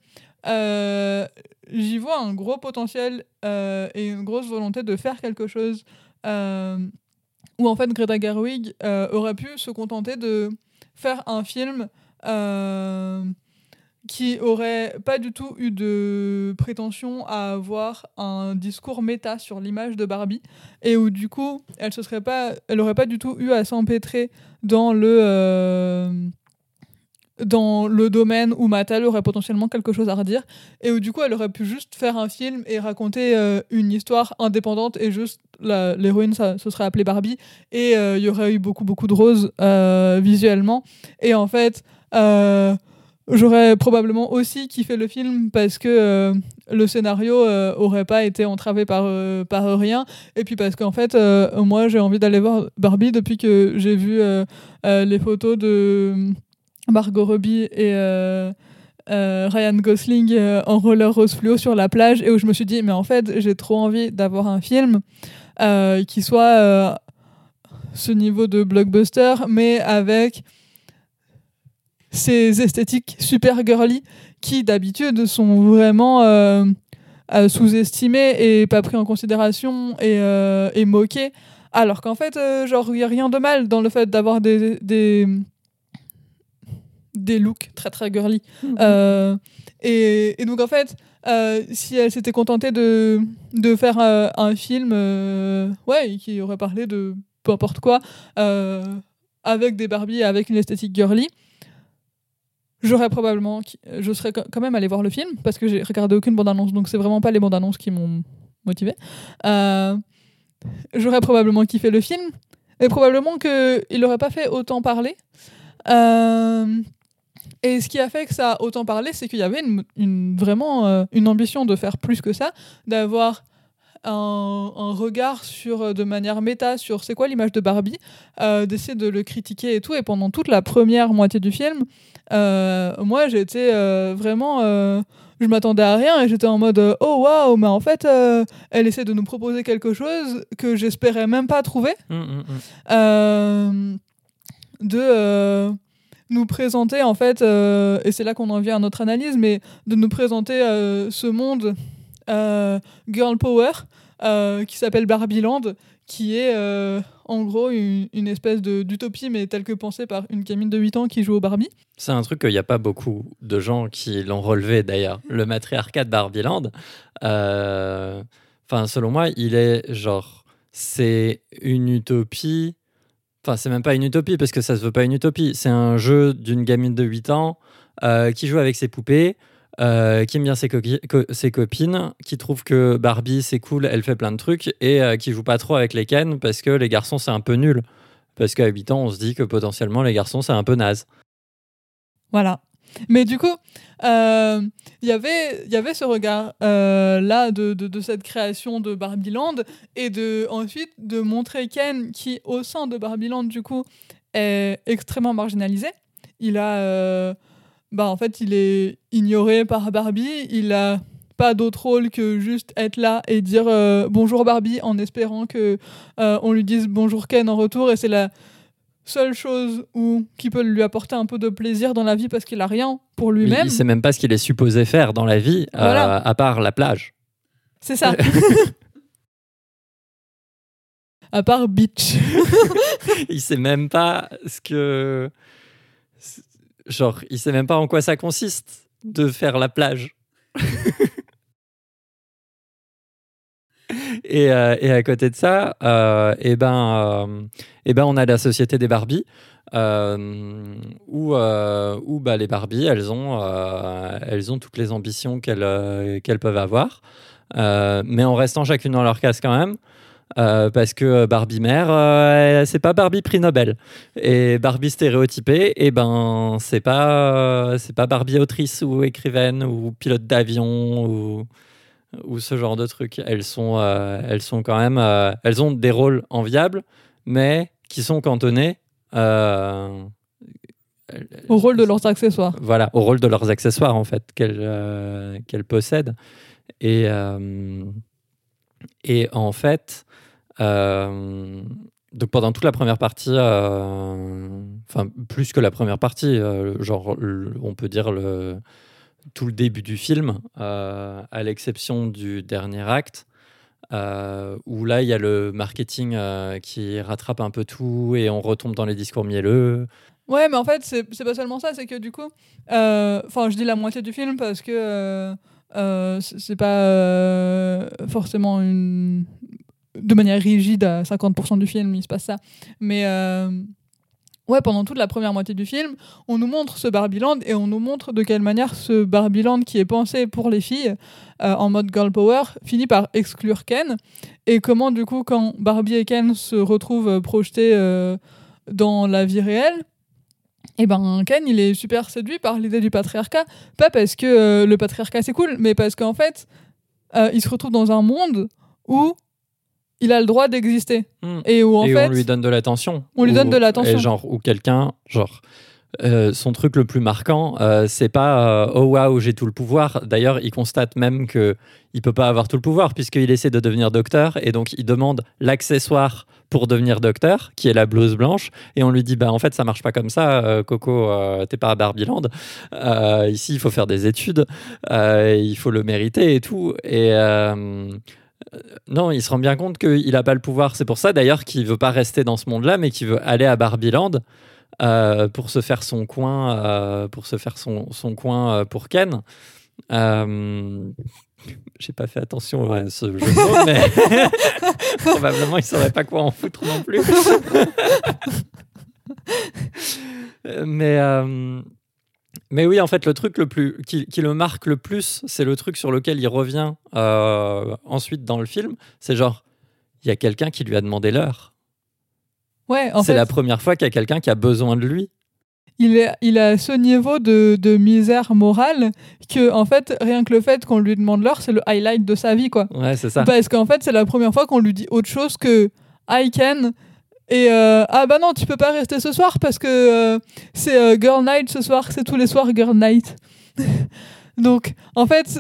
euh, j'y vois un gros potentiel euh, et une grosse volonté de faire quelque chose euh, où en fait Greta Gerwig aurait pu se contenter de faire un film qui aurait pas du tout eu de prétention à avoir un discours méta sur l'image de Barbie et où du coup elle se serait pas elle aurait pas du tout eu à s'empêtrer dans le euh, dans le domaine où Mattel aurait potentiellement quelque chose à redire et où du coup elle aurait pu juste faire un film et raconter euh, une histoire indépendante et juste l'héroïne ça se serait appelée Barbie et euh, il y aurait eu beaucoup beaucoup de roses visuellement. Et en fait J'aurais probablement aussi kiffé le film parce que euh, le scénario euh, aurait pas été entravé par, euh, par rien. Et puis parce qu'en fait, moi, j'ai envie d'aller voir Barbie depuis que j'ai vu les photos de Margot Robbie et Ryan Gosling en roller rose fluo sur la plage et où je me suis dit, mais en fait, j'ai trop envie d'avoir un film qui soit ce niveau de blockbuster, mais avec ces esthétiques super girly qui d'habitude sont vraiment euh, euh, sous-estimées et pas pris en considération et, euh, et moquées. Alors qu'en fait, genre, il n'y a rien de mal dans le fait d'avoir des, des, des, looks très très girly. Mhm. et, et, donc en fait, si elle s'était contentée de, de faire un film ouais, qui aurait parlé de peu importe quoi, avec des Barbie, avec une esthétique girly, j'aurais probablement, je serais quand même allé voir le film parce que j'ai regardé aucune bande-annonce, donc c'est vraiment pas les bandes-annonces qui m'ont motivé. Euh, j'aurais probablement kiffé le film et probablement qu'il n'aurait pas fait autant parler. Euh, et ce qui a fait que ça a autant parlé, c'est qu'il y avait une, vraiment euh, une ambition de faire plus que ça, d'avoir un, regard sur, de manière méta sur c'est quoi l'image de Barbie, d'essayer de le critiquer et tout. Et pendant toute la première moitié du film, euh, moi, j'étais euh, vraiment. Euh, je m'attendais à rien et j'étais en mode oh waouh, mais en fait, elle essaie de nous proposer quelque chose que j'espérais même pas trouver. Mmh, mmh, mmh. de nous présenter en fait, et c'est là qu'on en vient à notre analyse, mais de nous présenter ce monde girl power qui s'appelle Barbie Land, qui est en gros une, espèce d'utopie, mais telle que pensée par une gamine de 8 ans qui joue au Barbie. C'est un truc qu'il n'y a pas beaucoup de gens qui l'ont relevé d'ailleurs. Le matriarcat de Barbieland, euh, enfin, selon moi, il est genre, c'est une utopie. Enfin, c'est même pas une utopie parce que ça se veut pas une utopie. C'est un jeu d'une gamine de 8 ans euh, qui joue avec ses poupées. Euh, qui aime bien ses, copines, qui trouve que Barbie c'est cool, elle fait plein de trucs, et euh, qui joue pas trop avec les Ken parce que les garçons c'est un peu nul. Parce qu'à 8 ans, on se dit que potentiellement les garçons c'est un peu naze. Voilà. Mais du coup, euh, y il y avait ce regard-là de, de, de, cette création de Barbieland et de, ensuite de montrer Ken qui, au sein de Barbieland, du coup, est extrêmement marginalisé. Il a bah en fait il est ignoré par Barbie, il a pas d'autre rôle que juste être là et dire euh, bonjour Barbie en espérant que euh, on lui dise bonjour Ken en retour et c'est la seule chose où, qui peut lui apporter un peu de plaisir dans la vie parce qu'il a rien pour lui-même. Il sait même pas ce qu'il est supposé faire dans la vie euh, à part la plage. C'est ça. (laughs) à part beach. il sait même pas ce que Genre, il sait même pas en quoi ça consiste de faire la plage. (laughs) et, euh, et, à côté de ça, euh, et eh ben, euh, eh ben, on a la société des Barbies. où, où bah, les Barbies, elles ont, elles ont toutes les ambitions qu'elles qu'elles peuvent avoir, mais en restant chacune dans leur case quand même. Euh, parce que Barbie mère, euh, c'est pas Barbie prix Nobel. Et Barbie stéréotypée, et eh ben c'est pas c'est pas Barbie autrice ou écrivaine ou pilote d'avion ou, ou ce genre de trucs. Elles sont euh, elles sont quand même elles ont des rôles enviables, mais qui sont cantonnés. au rôle de leurs accessoires. Voilà, au rôle de leurs accessoires en fait qu'elles qu'elles possèdent. Et et en fait, euh, donc pendant toute la première partie, euh, enfin plus que la première partie, euh, genre on peut dire tout le début du film, à l'exception du dernier acte, où là il y a le marketing qui rattrape un peu tout et on retombe dans les discours mielleux. Ouais, mais en fait c'est pas seulement ça, c'est que du coup, enfin je dis la moitié du film parce que c'est pas forcément une de manière rigide à 50% du film, il se passe ça. Mais euh, ouais, pendant toute la première moitié du film, on nous montre ce Barbieland et on nous montre de quelle manière ce Barbieland qui est pensé pour les filles euh, en mode girl power finit par exclure Ken et comment du coup quand Barbie et Ken se retrouvent projetés euh, dans la vie réelle, et eh ben Ken il est super séduit par l'idée du patriarcat, pas parce que le patriarcat c'est cool, mais parce qu'en fait il se retrouve dans un monde où il a le droit d'exister. Hmm. Et où en fait, on lui donne de l'attention. On lui donne de l'attention. Genre, ou quelqu'un, genre, euh, son truc le plus marquant, euh, c'est pas euh, oh waouh j'ai tout le pouvoir. D'ailleurs, il constate même que il peut pas avoir tout le pouvoir puisqu'il essaie de devenir docteur et donc il demande l'accessoire pour devenir docteur, qui est la blouse blanche, et on lui dit bah en fait ça marche pas comme ça, Coco, t'es pas à Barbieland. ici il faut faire des études, il faut le mériter et tout. Et euh, non, il se rend bien compte qu'il n'a pas le pouvoir. C'est pour ça d'ailleurs qu'il veut pas rester dans ce monde-là, mais qu'il veut aller à Barbieland euh, pour se faire son coin, euh, pour se faire son, son coin pour Ken. Euh, j'ai pas fait attention à ce jeu de mots, mais (laughs) probablement il saurait pas quoi en foutre non plus. (laughs) mais euh, mais oui, en fait, le truc le plus qui, qui le marque le plus, c'est le truc sur lequel il revient euh, ensuite dans le film. C'est genre, il y a quelqu'un qui lui a demandé l'heure. Ouais, en c'est fait, la première fois qu'il y a quelqu'un qui a besoin de lui. il est, il a ce niveau de, de misère morale que, en fait, rien que le fait qu'on lui demande l'heure, c'est le highlight de sa vie, quoi. Ouais, c'est ça. Parce qu'en fait, c'est la première fois qu'on lui dit autre chose que I can. Et euh, ah bah non, tu peux pas rester ce soir parce que euh, c'est euh, Girl Night ce soir, c'est tous les soirs Girl Night. (laughs) Donc, en fait,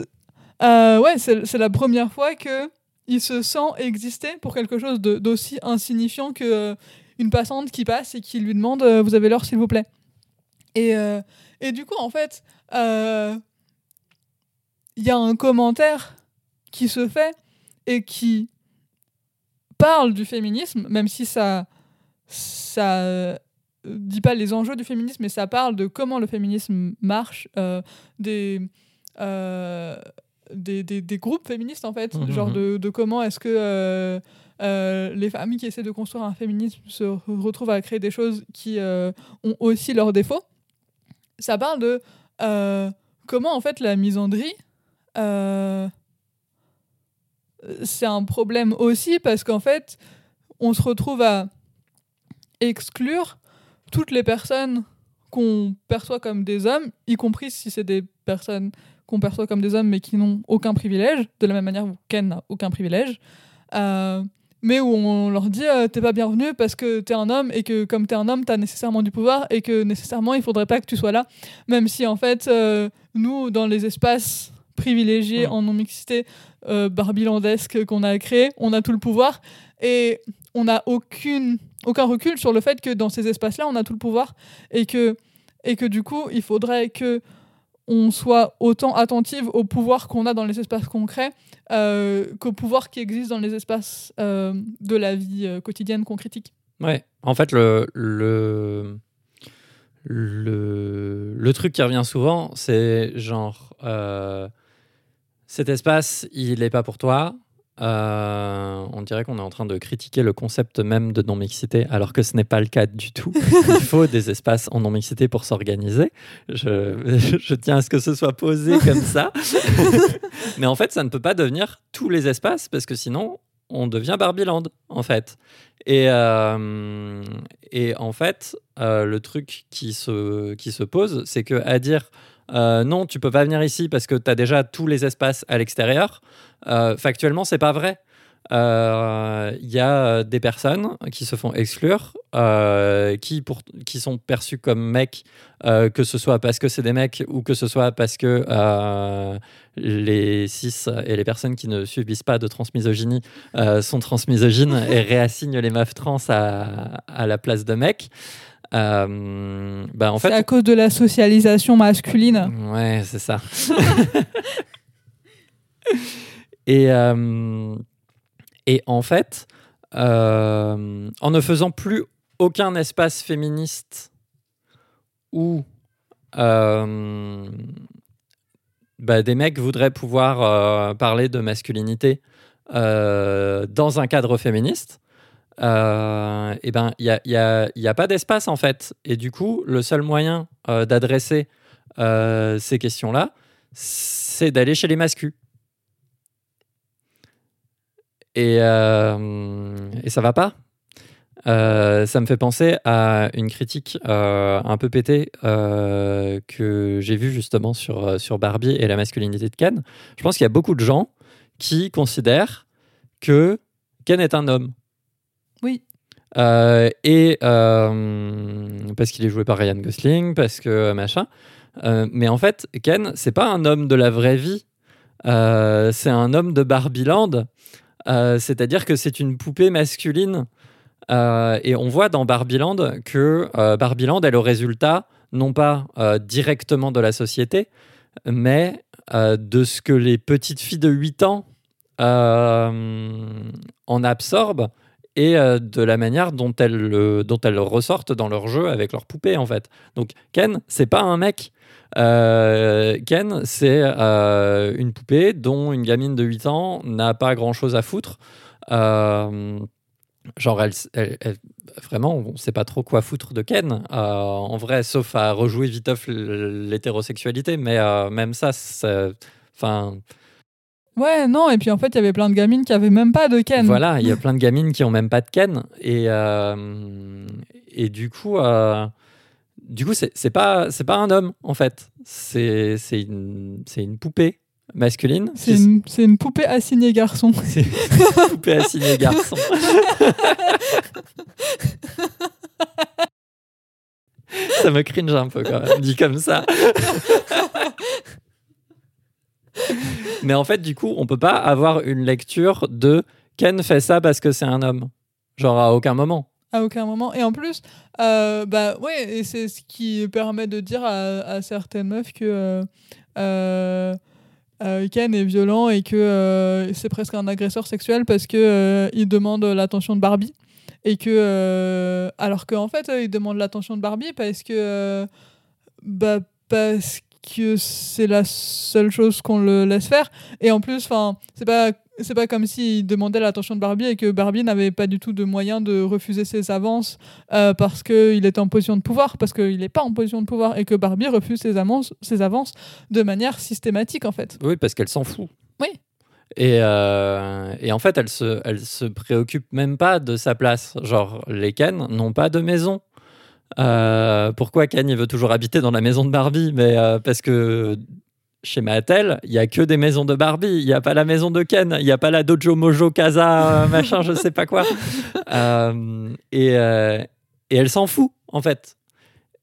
euh, ouais, c'est la première fois que il se sent exister pour quelque chose d'aussi insignifiant que euh, une passante qui passe et qui lui demande euh, Vous avez l'heure, s'il vous plaît et, et du coup, en fait, il y a un commentaire qui se fait et qui parle du féminisme, même si ça ça euh, dit pas les enjeux du féminisme, mais ça parle de comment le féminisme marche, euh, des, euh, des, des, des groupes féministes en fait, Mhm. genre de, de comment est-ce que euh, les femmes qui essaient de construire un féminisme se re- retrouvent à créer des choses qui ont aussi leurs défauts. Ça parle de comment en fait la misandrie c'est un problème aussi parce qu'en fait, on se retrouve à exclure toutes les personnes qu'on perçoit comme des hommes, y compris si c'est des personnes qu'on perçoit comme des hommes mais qui n'ont aucun privilège, de la même manière où Ken n'a aucun privilège, euh, mais où on leur dit euh, t'es pas bienvenu parce que t'es un homme et que comme t'es un homme t'as nécessairement du pouvoir et que nécessairement il faudrait pas que tu sois là, même si en fait euh, nous dans les espaces privilégiés en non-mixité euh, barbilandesque qu'on a créé, on a tout le pouvoir. Et on n'a aucun recul sur le fait que dans ces espaces-là, on a tout le pouvoir et que, et que du coup, il faudrait que on soit autant attentive au pouvoir qu'on a dans les espaces concrets euh, qu'au pouvoir qui existe dans les espaces euh, de la vie euh, quotidienne qu'on critique. Ouais, en fait, le, le, le, le truc qui revient souvent, c'est genre, euh, cet espace, il n'est pas pour toi. Euh, on dirait qu'on est en train de critiquer le concept même de non-mixité, alors que ce n'est pas le cas du tout. (laughs) Il faut des espaces en non-mixité pour s'organiser. Je, je tiens à ce que ce soit posé comme ça. (laughs) Mais en fait, ça ne peut pas devenir tous les espaces, parce que sinon, on devient Barbieland, en fait. Et, euh, et en fait, euh, le truc qui se, qui se pose, c'est que à dire euh, non, tu peux pas venir ici parce que tu as déjà tous les espaces à l'extérieur, euh, factuellement, c'est pas vrai. Euh, Il y a des personnes qui se font exclure, euh, qui, pour, qui sont perçues comme mecs, euh, que ce soit parce que c'est des mecs ou que ce soit parce que euh, les cis et les personnes qui ne subissent pas de transmisogynie euh, sont transmisogynes et (laughs) réassignent les meufs trans à, à la place de mecs. Euh, bah en C'est à cause de la socialisation masculine. ouais, c'est ça. (laughs) et, euh, et en fait, euh, en ne faisant plus aucun espace féministe où bah, des mecs voudraient pouvoir parler de masculinité dans un cadre féministe, euh, et ben il n'y a, y y a pas d'espace en fait. Et du coup, le seul moyen euh, d'adresser euh, ces questions-là, c'est d'aller chez les mascus. Et, et ça va pas. Ça me fait penser à une critique un peu pétée que j'ai vue justement sur, sur Barbie et la masculinité de Ken. Je pense qu'il y a beaucoup de gens qui considèrent que Ken est un homme. Oui. Euh, et euh, parce qu'il est joué par Ryan Gosling, parce que euh, machin. Mais en fait, Ken, c'est pas un homme de la vraie vie. C'est un homme de Barbieland. C'est-à-dire que c'est une poupée masculine. Et on voit dans Barbieland que Barbieland est le résultat, non pas directement de la société, mais de ce que les petites filles de 8 ans en absorbent et euh, de la manière dont elles, le- dont elles ressortent dans leur jeu avec leurs poupées en fait. Donc Ken, c'est pas un mec. Ken, c'est une poupée dont une gamine de 8 ans n'a pas grand-chose à foutre. genre, elle, vraiment, on ne sait pas trop quoi foutre de Ken. en vrai, sauf à rejouer viteuf l'hétérosexualité, mais même ça, enfin Ouais, non, et puis en fait, il y avait plein de gamines qui avaient même pas de Ken. Voilà, il y a plein de gamines qui ont même pas de Ken. Et, euh, et du coup, euh, du coup c'est pas, pas un homme, en fait. C'est une, une poupée masculine. C'est une, une, poupée assignée garçon. C'est une poupée assignée garçon. (laughs) (laughs) ça me cringe un peu quand même, dit comme ça. (laughs) (laughs) Mais en fait, du coup, on peut pas avoir une lecture de Ken fait ça parce que c'est un homme. Genre à aucun moment. À aucun moment. Et en plus, euh, bah ouais, et c'est ce qui permet de dire à, certaines meufs que euh, euh, Ken est violent et que c'est presque un agresseur sexuel parce que il demande l'attention de Barbie et que alors qu'en fait il demande l'attention de Barbie parce que bah parce que c'est la seule chose qu'on le laisse faire. Et en plus, enfin, c'est pas c'est pas comme s'il demandait l'attention de Barbie et que Barbie n'avait pas du tout de moyen de refuser ses avances euh, parce qu'il était en position de pouvoir, parce qu'il n'est pas en position de pouvoir et que Barbie refuse ses avances, ses avances de manière systématique en fait. Oui, parce qu'elle s'en fout. Oui. Et, euh, et, en fait, elle se, elle se préoccupe même pas de sa place. Genre, les Ken n'ont pas de maison. Euh, pourquoi Ken il veut toujours habiter dans la maison de Barbie? Mais euh, parce que chez Mattel, il y a que des maisons de Barbie. Il n'y a pas la maison de Ken. Il n'y a pas la Dojo Mojo Casa euh, machin, je sais pas quoi. (laughs) et, et, elle s'en fout en fait.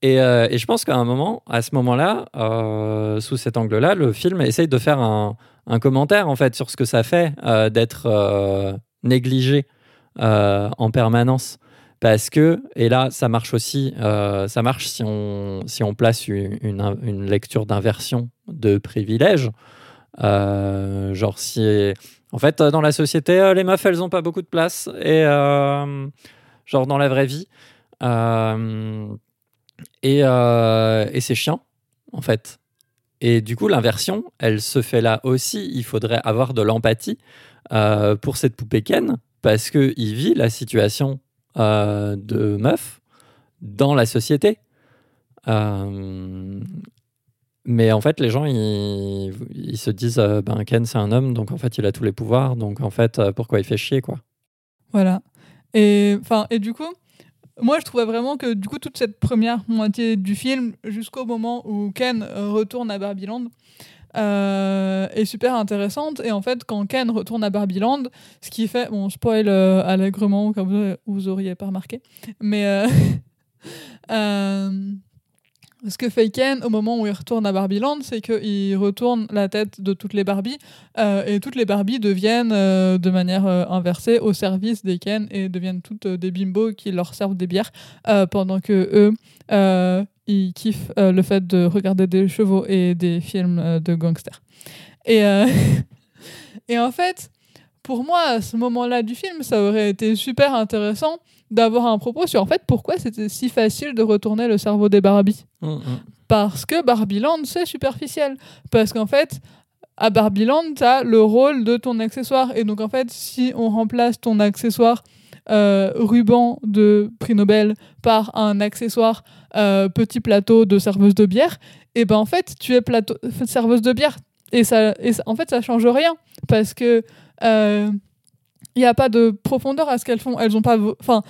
Et, et je pense qu'à un moment, à ce moment-là, sous cet angle-là, le film essaye de faire un, un, commentaire en fait sur ce que ça fait d'être négligé en permanence. Parce que, et là, ça marche aussi, euh, ça marche si on, si on place une, une, lecture d'inversion de privilèges. Euh, genre, si. En fait, dans la société, euh, les meufs, elles n'ont pas beaucoup de place. Et, genre, dans la vraie vie. et, et c'est chiant, en fait. Et du coup, l'inversion, elle se fait là aussi. Il faudrait avoir de l'empathie pour cette poupée Ken, parce qu'il vit la situation euh, de meufs dans la société. Euh, mais en fait, les gens, ils, se disent, euh, ben Ken, c'est un homme, donc en fait, il a tous les pouvoirs, donc en fait, pourquoi il fait chier, quoi. Voilà. Et, et du coup, moi, je trouvais vraiment que du coup, toute cette première moitié du film, jusqu'au moment où Ken retourne à Barbiland, euh, est super intéressante. Et en fait, quand Ken retourne à Barbieland, ce qui fait, bon, spoil euh, allègrement, comme vous, vous auriez pas remarqué, mais euh, (laughs) euh, ce que fait Ken au moment où il retourne à Barbieland, c'est qu'il retourne la tête de toutes les Barbies et toutes les Barbies deviennent de manière inversée au service des Ken et deviennent toutes des bimbos qui leur servent des bières pendant que eux ils kiffent euh, le fait de regarder des chevaux et des films euh, de gangsters. Et, euh, (laughs) et en fait, pour moi, à ce moment-là du film, ça aurait été super intéressant d'avoir un propos sur en fait pourquoi c'était si facile de retourner le cerveau des Barbie. Mm, mm. Parce que Barbieland, c'est superficiel. Parce qu'en fait, à Barbieland, tu as le rôle de ton accessoire. Et donc, en fait, si on remplace ton accessoire ruban de prix Nobel par un accessoire euh, petit plateau de serveuse de bière, et ben en fait, tu es plateau, serveuse de bière. Et, ça, et en fait, ça change rien. Parce que il euh, n'y a pas de profondeur à ce qu'elles font. Elles ont pas. Enfin,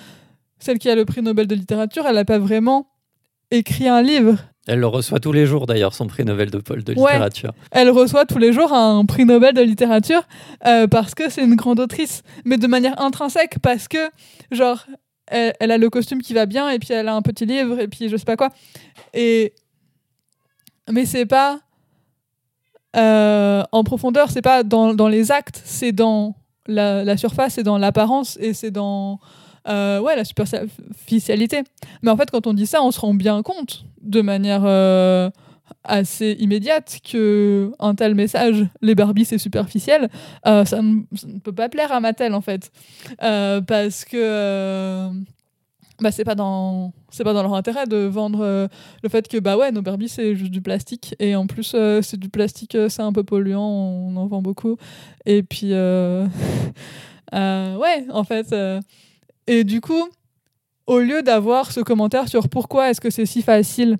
celle qui a le prix Nobel de littérature, elle n'a pas vraiment écrit un livre. Elle le reçoit tous les jours d'ailleurs, son prix Nobel de, de littérature. elle reçoit tous les jours un prix Nobel de littérature euh, parce que c'est une grande autrice, mais de manière intrinsèque parce que, genre, elle, a le costume qui va bien et puis elle a un petit livre et puis je sais pas quoi. Et mais c'est pas euh, en profondeur, c'est pas dans, dans, les actes, c'est dans la, la surface, c'est dans l'apparence et c'est dans euh, ouais la superficialité. Mais en fait, quand on dit ça, on se rend bien compte de manière euh, assez immédiate que un tel message, les Barbies c'est superficiel, ça, ne, peut pas plaire à Mattel en fait, parce que bah c'est pas dans c'est pas dans leur intérêt de vendre euh, le fait que bah ouais nos Barbie c'est juste du plastique. Et en plus euh, c'est du plastique euh, c'est un peu polluant on en vend beaucoup. Et puis (laughs) ouais en fait et du coup au lieu d'avoir ce commentaire sur pourquoi est-ce que c'est si facile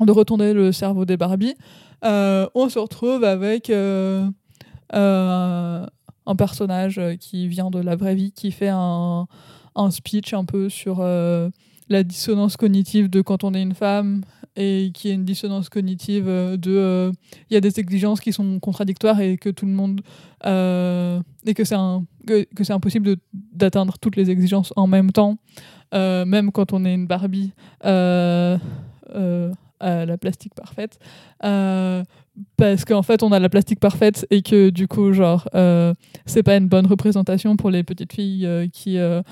de retourner le cerveau des Barbie on se retrouve avec un personnage qui vient de la vraie vie qui fait un un speech un peu sur euh, la dissonance cognitive de quand on est une femme et qui est une dissonance cognitive euh, de euh, il y a des exigences qui sont contradictoires et que tout le monde et que c'est que, que c'est impossible d'atteindre toutes les exigences en même temps même quand on est une Barbie la plastique parfaite parce qu'en fait on a la plastique parfaite et que du coup genre euh, c'est pas une bonne représentation pour les petites filles euh, qui euh,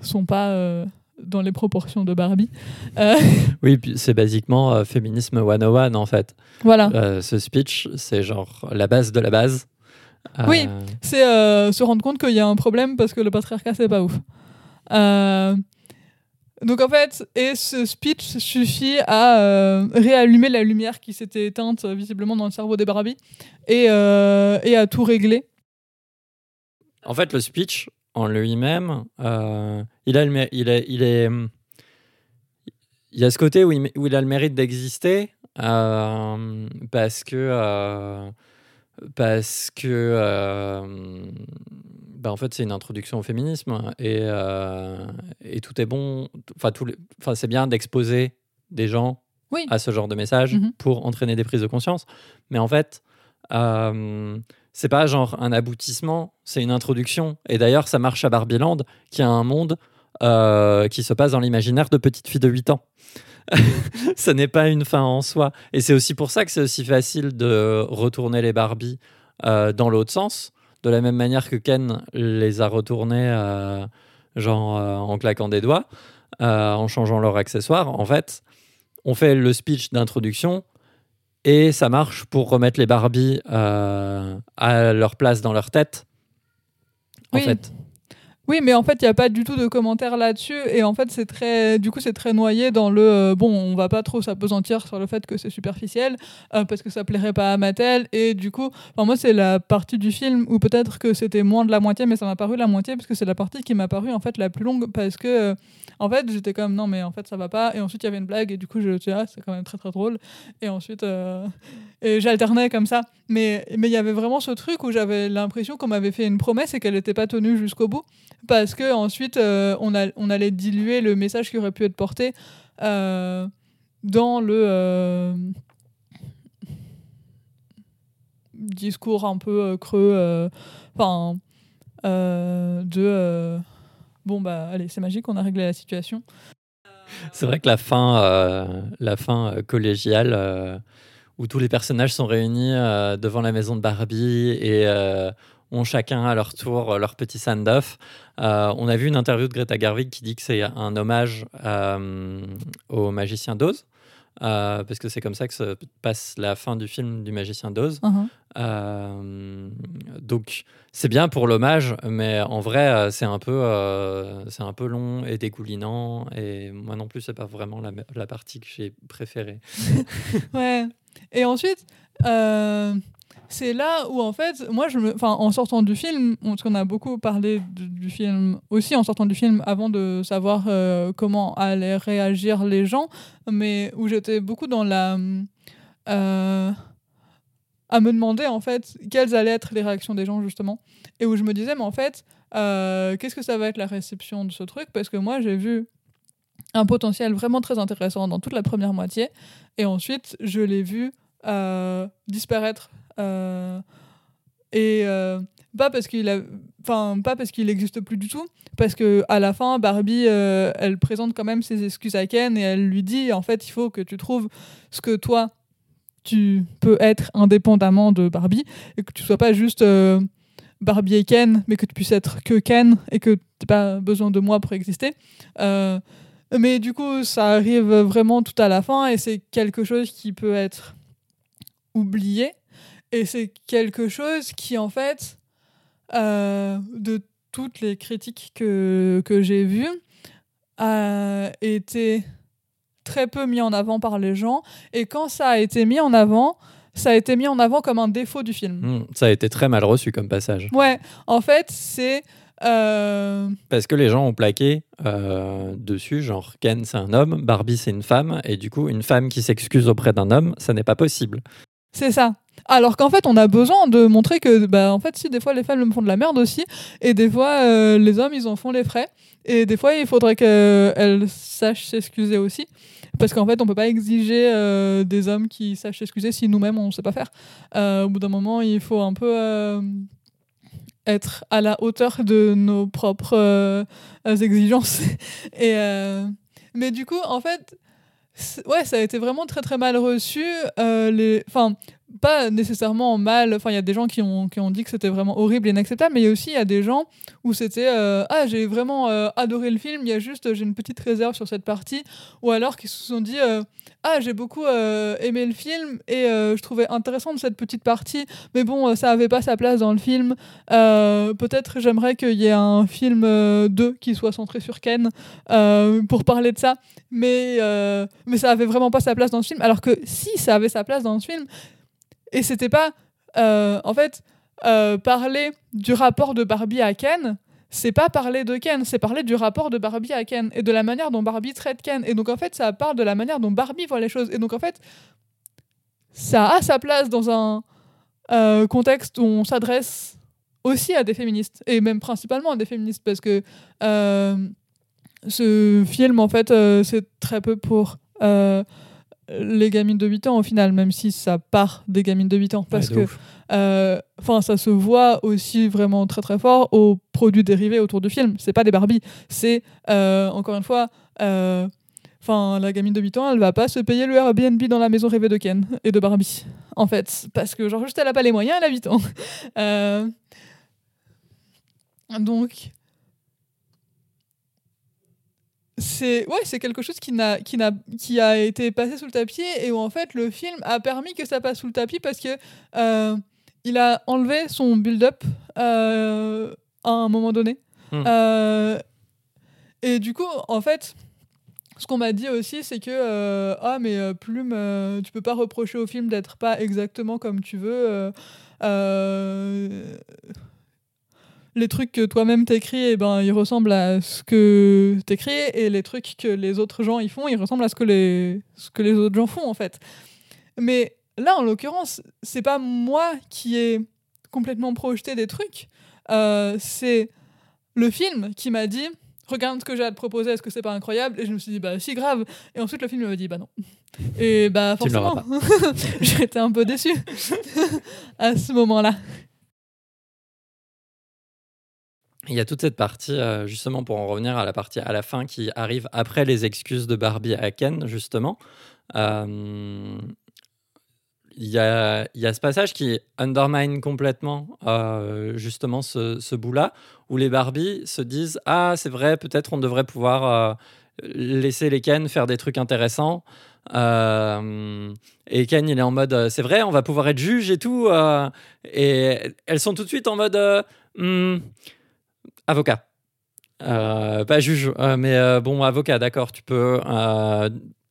sont pas dans les proportions de Barbie. (laughs) Oui, c'est basiquement féminisme 101 en fait. Voilà. ce speech, c'est genre la base de la base. Oui, c'est se rendre compte qu'il y a un problème parce que le patriarcat c'est pas ouf. Donc en fait, et ce speech suffit à euh, réallumer la lumière qui s'était éteinte euh, visiblement dans le cerveau des Barbie et, euh, et à tout régler. En fait, le speech en lui-même, il a il il est, il y a ce côté où il, où il a le mérite d'exister parce que parce que bah, en fait, c'est une introduction au féminisme et, euh, et tout est bon. Enfin, enfin, c'est bien d'exposer des gens à ce genre de message mhm. pour entraîner des prises de conscience. Mais en fait, euh, c'est pas genre un aboutissement, c'est une introduction. Et d'ailleurs, ça marche à Barbieland, qui a un monde euh, qui se passe dans l'imaginaire de petites filles de 8 ans. (laughs) Ce n'est pas une fin en soi. Et c'est aussi pour ça que c'est aussi facile de retourner les Barbies euh, dans l'autre sens de la même manière que Ken les a retournés euh, genre euh, en claquant des doigts, euh, en changeant leurs accessoires. En fait, on fait le speech d'introduction et ça marche pour remettre les Barbies à leur place dans leur tête. En fait. Oui, mais en fait, il n'y a pas du tout de commentaires là-dessus. Et en fait, c'est très, du coup, c'est très noyé dans le euh, bon, on va pas trop s'apesantir sur le fait que c'est superficiel euh, parce que ça plairait pas à Mattel. Et du coup, moi, c'est la partie du film où peut-être que c'était moins de la moitié, mais ça m'a paru la moitié parce que c'est la partie qui m'a paru en fait la plus longue parce que euh, en fait, j'étais comme non, mais en fait, ça va pas. Et ensuite, il y avait une blague et du coup, je me ah, c'est quand même très très drôle. Et ensuite, et j'alternais comme ça. Mais mais il y avait vraiment ce truc où j'avais l'impression qu'on m'avait fait une promesse et qu'elle n'était pas tenue jusqu'au bout parce que ensuite euh, on, allait diluer le message qui aurait pu être porté euh, dans le euh, discours un peu creux enfin de bon bah allez c'est magique on a réglé la situation. C'est vrai que la fin la fin collégiale où tous les personnages sont réunis devant la maison de Barbie et ont chacun à leur tour euh, leur petit send-off. Euh, on a vu une interview de Greta Garvig qui dit que c'est un hommage euh, au magicien d'Oz. parce que c'est comme ça que se passe la fin du film du magicien d'Oz. Uh-huh. donc c'est bien pour l'hommage, mais en vrai c'est un peu c'est un peu long et dégoulinant et moi non plus c'est pas vraiment la, la partie que j'ai préférée. (laughs) ouais. Et ensuite c'est là où en fait, moi, je me, en sortant du film, parce qu'on a beaucoup parlé du, film aussi en sortant du film avant de savoir euh, comment allaient réagir les gens, mais où j'étais beaucoup dans la euh, à me demander en fait quelles allaient être les réactions des gens justement, et où je me disais mais en fait euh, qu'est-ce que ça va être la réception de ce truc? Parce que moi j'ai vu un potentiel vraiment très intéressant dans toute la première moitié, et ensuite je l'ai vu disparaître et euh, pas parce qu'il a enfin pas parce qu'il n'existe plus du tout parce que à la fin Barbie euh, elle présente quand même ses excuses à Ken et elle lui dit en fait il faut que tu trouves ce que toi tu peux être indépendamment de Barbie et que tu sois pas juste Barbie et Ken mais que tu puisses être que Ken et que tu n'as pas besoin de moi pour exister. Mais du coup ça arrive vraiment tout à la fin et c'est quelque chose qui peut être oublié et c'est quelque chose qui, en fait, euh, de toutes les critiques que, que j'ai vues, a été très peu mis en avant par les gens. Et quand ça a été mis en avant, ça a été mis en avant comme un défaut du film. Hmm, ça a été très mal reçu comme passage. Ouais, en fait, c'est. euh, Parce que les gens ont plaqué euh, dessus, genre Ken c'est un homme, Barbie c'est une femme, et du coup une femme qui s'excuse auprès d'un homme, ça n'est pas possible. C'est ça. Alors qu'en fait, on a besoin de montrer que, bah, en fait, si des fois les femmes me font de la merde aussi, et des fois euh, les hommes ils en font les frais, et des fois il faudrait qu'elles sachent s'excuser aussi, parce qu'en fait on peut pas exiger euh, des hommes qui sachent s'excuser si nous-mêmes on sait pas faire. Euh, au bout d'un moment, il faut un peu être à la hauteur de nos propres exigences. (laughs) et mais du coup, en fait, ouais, ça a été vraiment très très mal reçu. Les, enfin, pas nécessairement mal. Enfin, il y a des gens qui ont, qui ont dit que c'était vraiment horrible et inacceptable, mais il y a aussi des gens où c'était euh, ah j'ai vraiment euh, adoré le film. Il y a juste j'ai une petite réserve sur cette partie, ou alors qui se sont dit euh, ah j'ai beaucoup aimé le film et je trouvais intéressante cette petite partie, mais bon ça avait pas sa place dans le film. Peut-être j'aimerais qu'il y ait un film euh, 2 qui soit centré sur Ken pour parler de ça, mais mais ça avait vraiment pas sa place dans ce film. Alors que si ça avait sa place dans ce film et c'était pas euh, en fait euh, parler du rapport de Barbie à Ken c'est pas parler de Ken, c'est parler du rapport de Barbie à Ken et de la manière dont Barbie traite Ken. Et donc en fait, ça parle de la manière dont Barbie voit les choses. Et donc en fait, ça a sa place dans un euh, contexte où on s'adresse aussi à des féministes et même principalement à des féministes parce que ce film en fait c'est très peu pour les gamines de 8 ans au final même si ça part des gamines de 8 ans parce Ouais, que euh, ça se voit aussi vraiment très très fort aux produits dérivés autour du film c'est pas des Barbie c'est euh, encore une fois euh, Enfin, la gamine de 8 ans, elle va pas se payer le Airbnb dans la maison rêvée de Ken et de Barbie, en fait. Parce que, genre, juste elle a pas les moyens, elle a 8 ans. Donc, c'est ouais, c'est quelque chose qui, n'a, qui, n'a, qui a été passé sous le tapis et où, en fait, le film a permis que ça passe sous le tapis parce que euh, il a enlevé son build-up euh, à un moment donné. Hmm. Euh, et du coup, en fait, ce qu'on m'a dit aussi, c'est que ah mais Plume, tu peux pas reprocher au film d'être pas exactement comme tu veux. Les trucs que toi-même t'écris, eh ben, ils ressemblent à ce que t'écris, et les trucs que les autres gens ils font, ils ressemblent à ce que les, ce que les autres gens font en fait. Mais là, en l'occurrence, c'est pas moi qui ai complètement projeté des trucs, euh, c'est le film qui m'a dit regarde ce que j'ai à te proposer, est-ce que c'est pas incroyable? Et je me suis dit bah si grave. Et ensuite le film m'a dit bah non. Et bah forcément, (laughs) j'étais un peu déçue (laughs) à ce moment-là. Il y a toute cette partie, euh, justement, pour en revenir à la partie à la fin qui arrive après les excuses de Barbie à Ken, justement. Euh, Il y, a, y a ce passage qui undermine complètement euh, justement ce, ce bout-là, où les Barbies se disent Ah, c'est vrai, peut-être on devrait pouvoir laisser les Ken faire des trucs intéressants. Et Ken, il est en mode C'est vrai, on va pouvoir être juge et tout. et elles sont tout de suite en mode Hmm, Avocat. Euh, pas juge, euh, mais euh, bon, avocat, d'accord, tu peux.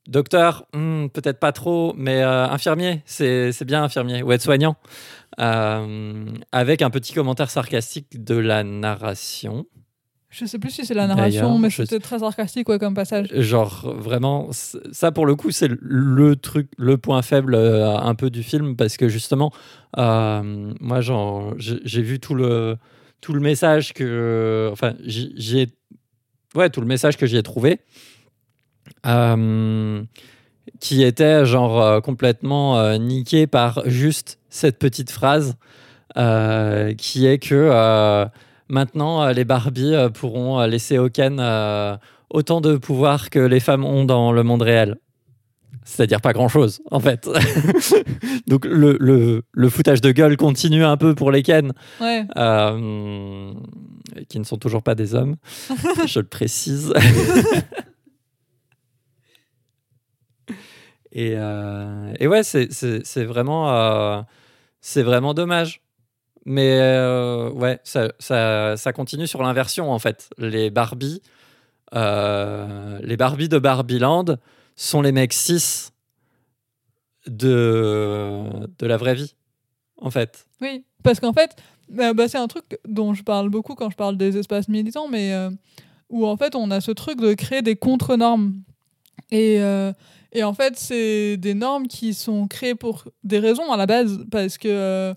Docteur, hmm, peut-être pas trop, mais infirmier, c'est bien infirmier, ou aide-soignant. Euh, avec un petit commentaire sarcastique de la narration. Je sais plus si c'est la narration, mais c'était très sarcastique ouais, comme passage. Genre, vraiment, ça pour le coup, c'est le truc, le point faible un peu du film, parce que justement, moi, j'ai vu tout le, tout le message que. Enfin, j'y j'y ai. Ouais, tout le message que j'y trouvé. euh, qui était genre euh, complètement euh, niqué par juste cette petite phrase qui est que maintenant les Barbies pourront laisser au Ken autant de pouvoir que les femmes ont dans le monde réel. C'est-à-dire pas grand-chose, en fait. (laughs) Donc le, le, le foutage de gueule continue un peu pour les Ken, Ouais. euh, qui ne sont toujours pas des hommes, (laughs) je le précise. (laughs) et, euh, et ouais, c'est- vraiment, euh, c'est vraiment dommage. Mais ouais, ça, ça, ça continue sur l'inversion en fait. Les Barbie les Barbies de Barbieland sont les mecs cis de, de la vraie vie, en fait. Oui, parce qu'en fait, bah, bah, c'est un truc dont je parle beaucoup quand je parle des espaces militants, mais euh, où en fait on a ce truc de créer des contre-normes. Et, euh, et en fait, c'est des normes qui sont créées pour des raisons à la base, parce que,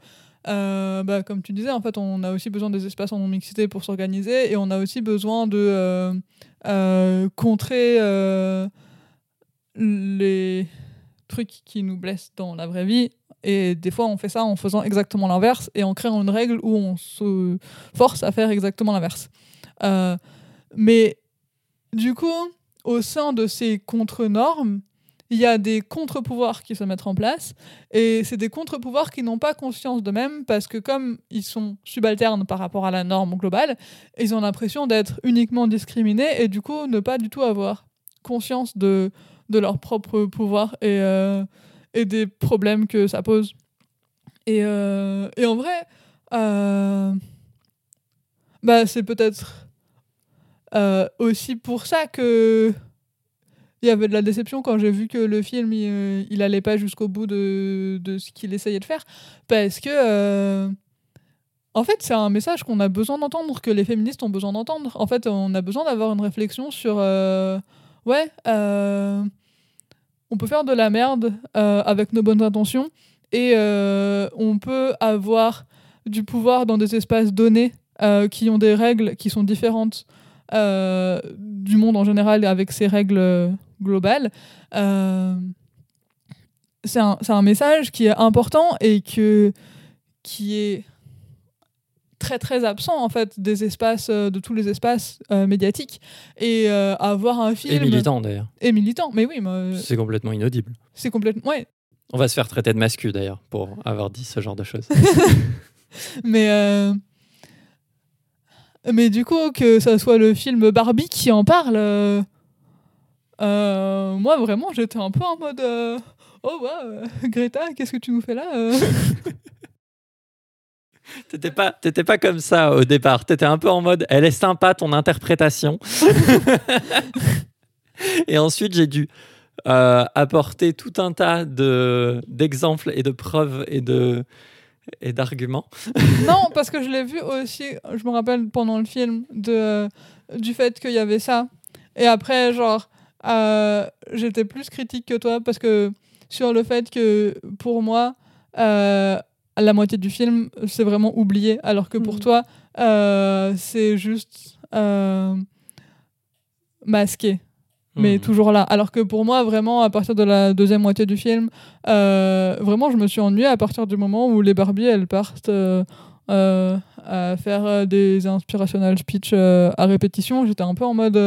euh, bah, comme tu disais, en fait, on a aussi besoin des espaces en non-mixité pour s'organiser, et on a aussi besoin de contrer les trucs qui nous blessent dans la vraie vie. Et des fois, on fait ça en faisant exactement l'inverse et en créant une règle où on se force à faire exactement l'inverse. Euh, mais du coup, au sein de ces contre-normes, il y a des contre-pouvoirs qui se mettent en place. Et c'est des contre-pouvoirs qui n'ont pas conscience d'eux-mêmes parce que comme ils sont subalternes par rapport à la norme globale, ils ont l'impression d'être uniquement discriminés et du coup ne pas du tout avoir conscience de de leur propre pouvoir et, euh, et des problèmes que ça pose. Et, euh, et en vrai, euh, bah, c'est peut-être aussi pour ça que il y avait de la déception quand j'ai vu que le film il, allait pas jusqu'au bout de, de ce qu'il essayait de faire parce que en fait c'est un message qu'on a besoin d'entendre que les féministes ont besoin d'entendre en fait on a besoin d'avoir une réflexion sur ouais, euh, on peut faire de la merde euh, avec nos bonnes intentions et euh, on peut avoir du pouvoir dans des espaces donnés qui ont des règles qui sont différentes du monde en général avec ses règles globales. c'est un, un, message qui est important et que, qui est très très absent en fait des espaces euh, de tous les espaces euh, médiatiques. Et euh, avoir un film et militant d'ailleurs. Et militant. Mais oui c'est complètement inaudible. c'est complètement ouais. On va se faire traiter de mascu d'ailleurs pour avoir dit ce genre de choses. (laughs) Mais mais du coup que ça soit le film Barbie qui en parle moi vraiment j'étais un peu en mode oh ouais Greta qu'est-ce que tu nous fais là (laughs) T'étais pas, t'étais pas comme ça au départ. T'étais un peu en mode, elle est sympa ton interprétation. (laughs) et ensuite, j'ai dû euh, apporter tout un tas de d'exemples et de preuves et de et d'arguments. (laughs) non, parce que je l'ai vu aussi. Je me rappelle pendant le film de du fait qu'il y avait ça. Et après, genre, euh, j'étais plus critique que toi parce que sur le fait que pour moi. Euh, la moitié du film, c'est vraiment oublié, alors que pour mm. toi, euh, c'est juste euh, masqué, mais mm. toujours là. Alors que pour moi, vraiment, à partir de la deuxième moitié du film, euh, vraiment, je me suis ennuyée à partir du moment où les Barbies, elles partent à faire des inspirational speech à répétition. J'étais un peu en mode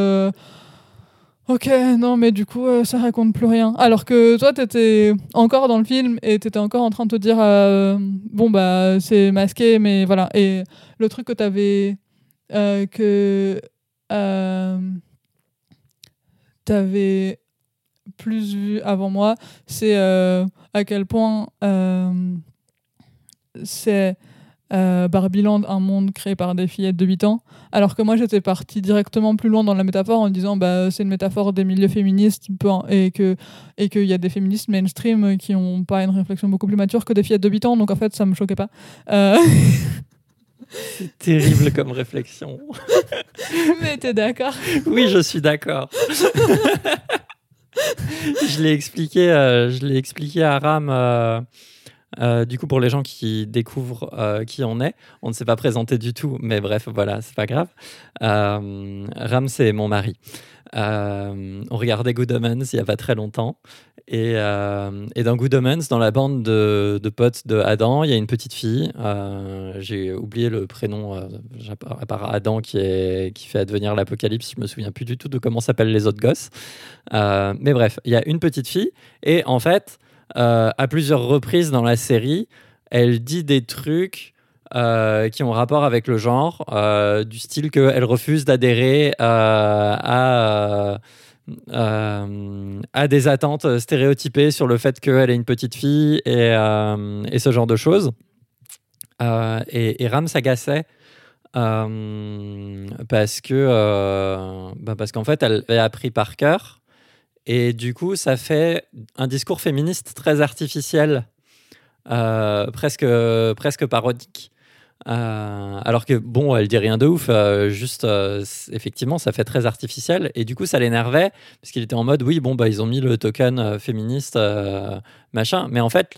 Ok, non, mais du coup, euh, ça raconte plus rien. Alors que toi, t'étais encore dans le film et t'étais encore en train de te dire, euh, bon, bah, c'est masqué, mais voilà. Et le truc que t'avais. Euh, que. t'avais plus vu avant moi, c'est à quel point c'est euh, Barbieland, un monde créé par des fillettes de 8 ans. Alors que moi, j'étais partie directement plus loin dans la métaphore en disant bah, c'est une métaphore des milieux féministes et qu'il et y a des féministes mainstream qui n'ont pas une réflexion beaucoup plus mature que des fillettes de 8 ans. Donc en fait, ça me choquait pas. Euh, c'est terrible comme réflexion. (laughs) Mais t'es d'accord Oui, je suis d'accord. (laughs) je l'ai expliqué, euh, je l'ai expliqué à Ram euh, euh, du coup, pour les gens qui découvrent euh, qui on est, on ne s'est pas présenté du tout, mais bref, voilà, c'est pas grave. Euh, Ram, c'est mon mari. on regardait Good Omens il y a pas très longtemps. Et, dans Good Omens, dans la bande de, potes de Adam, il y a une petite fille. J'ai oublié le prénom, à part Adam qui, qui fait advenir l'apocalypse. Je me souviens plus du tout de comment s'appellent les autres gosses. mais bref, il y a une petite fille. Et en fait, euh, à plusieurs reprises dans la série, elle dit des trucs euh, qui ont rapport avec le genre, euh, du style qu'elle refuse d'adhérer à, à des attentes stéréotypées sur le fait qu'elle est une petite fille et, et ce genre de choses. et, et Ram s'agaçait parce que bah parce qu'en fait, elle avait appris par cœur. Et du coup, ça fait un discours féministe très artificiel, presque, presque parodique. Euh, alors que bon, elle dit rien de ouf, euh, juste euh, effectivement, ça fait très artificiel. Et du coup, ça l'énervait parce qu'il était en mode oui, bon, bah ils ont mis le token féministe, machin. Mais en fait,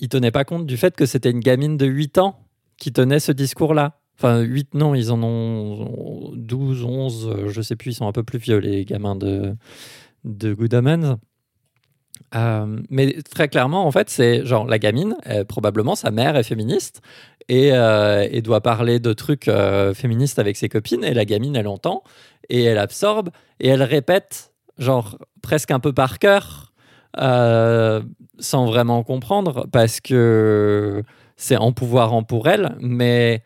il tenait pas compte du fait que c'était une gamine de 8 ans qui tenait ce discours-là. Enfin, 8, non, ils en ont 12, 11, je sais plus, ils sont un peu plus vieux, les gamins de, de Good Omens. mais très clairement, en fait, c'est genre la gamine, probablement sa mère est féministe, euh, et, doit parler de trucs euh, féministes avec ses copines. Et la gamine, elle entend et elle absorbe et elle répète, genre presque un peu par cœur, euh, sans vraiment comprendre, parce que c'est en pouvoir en pour elle, mais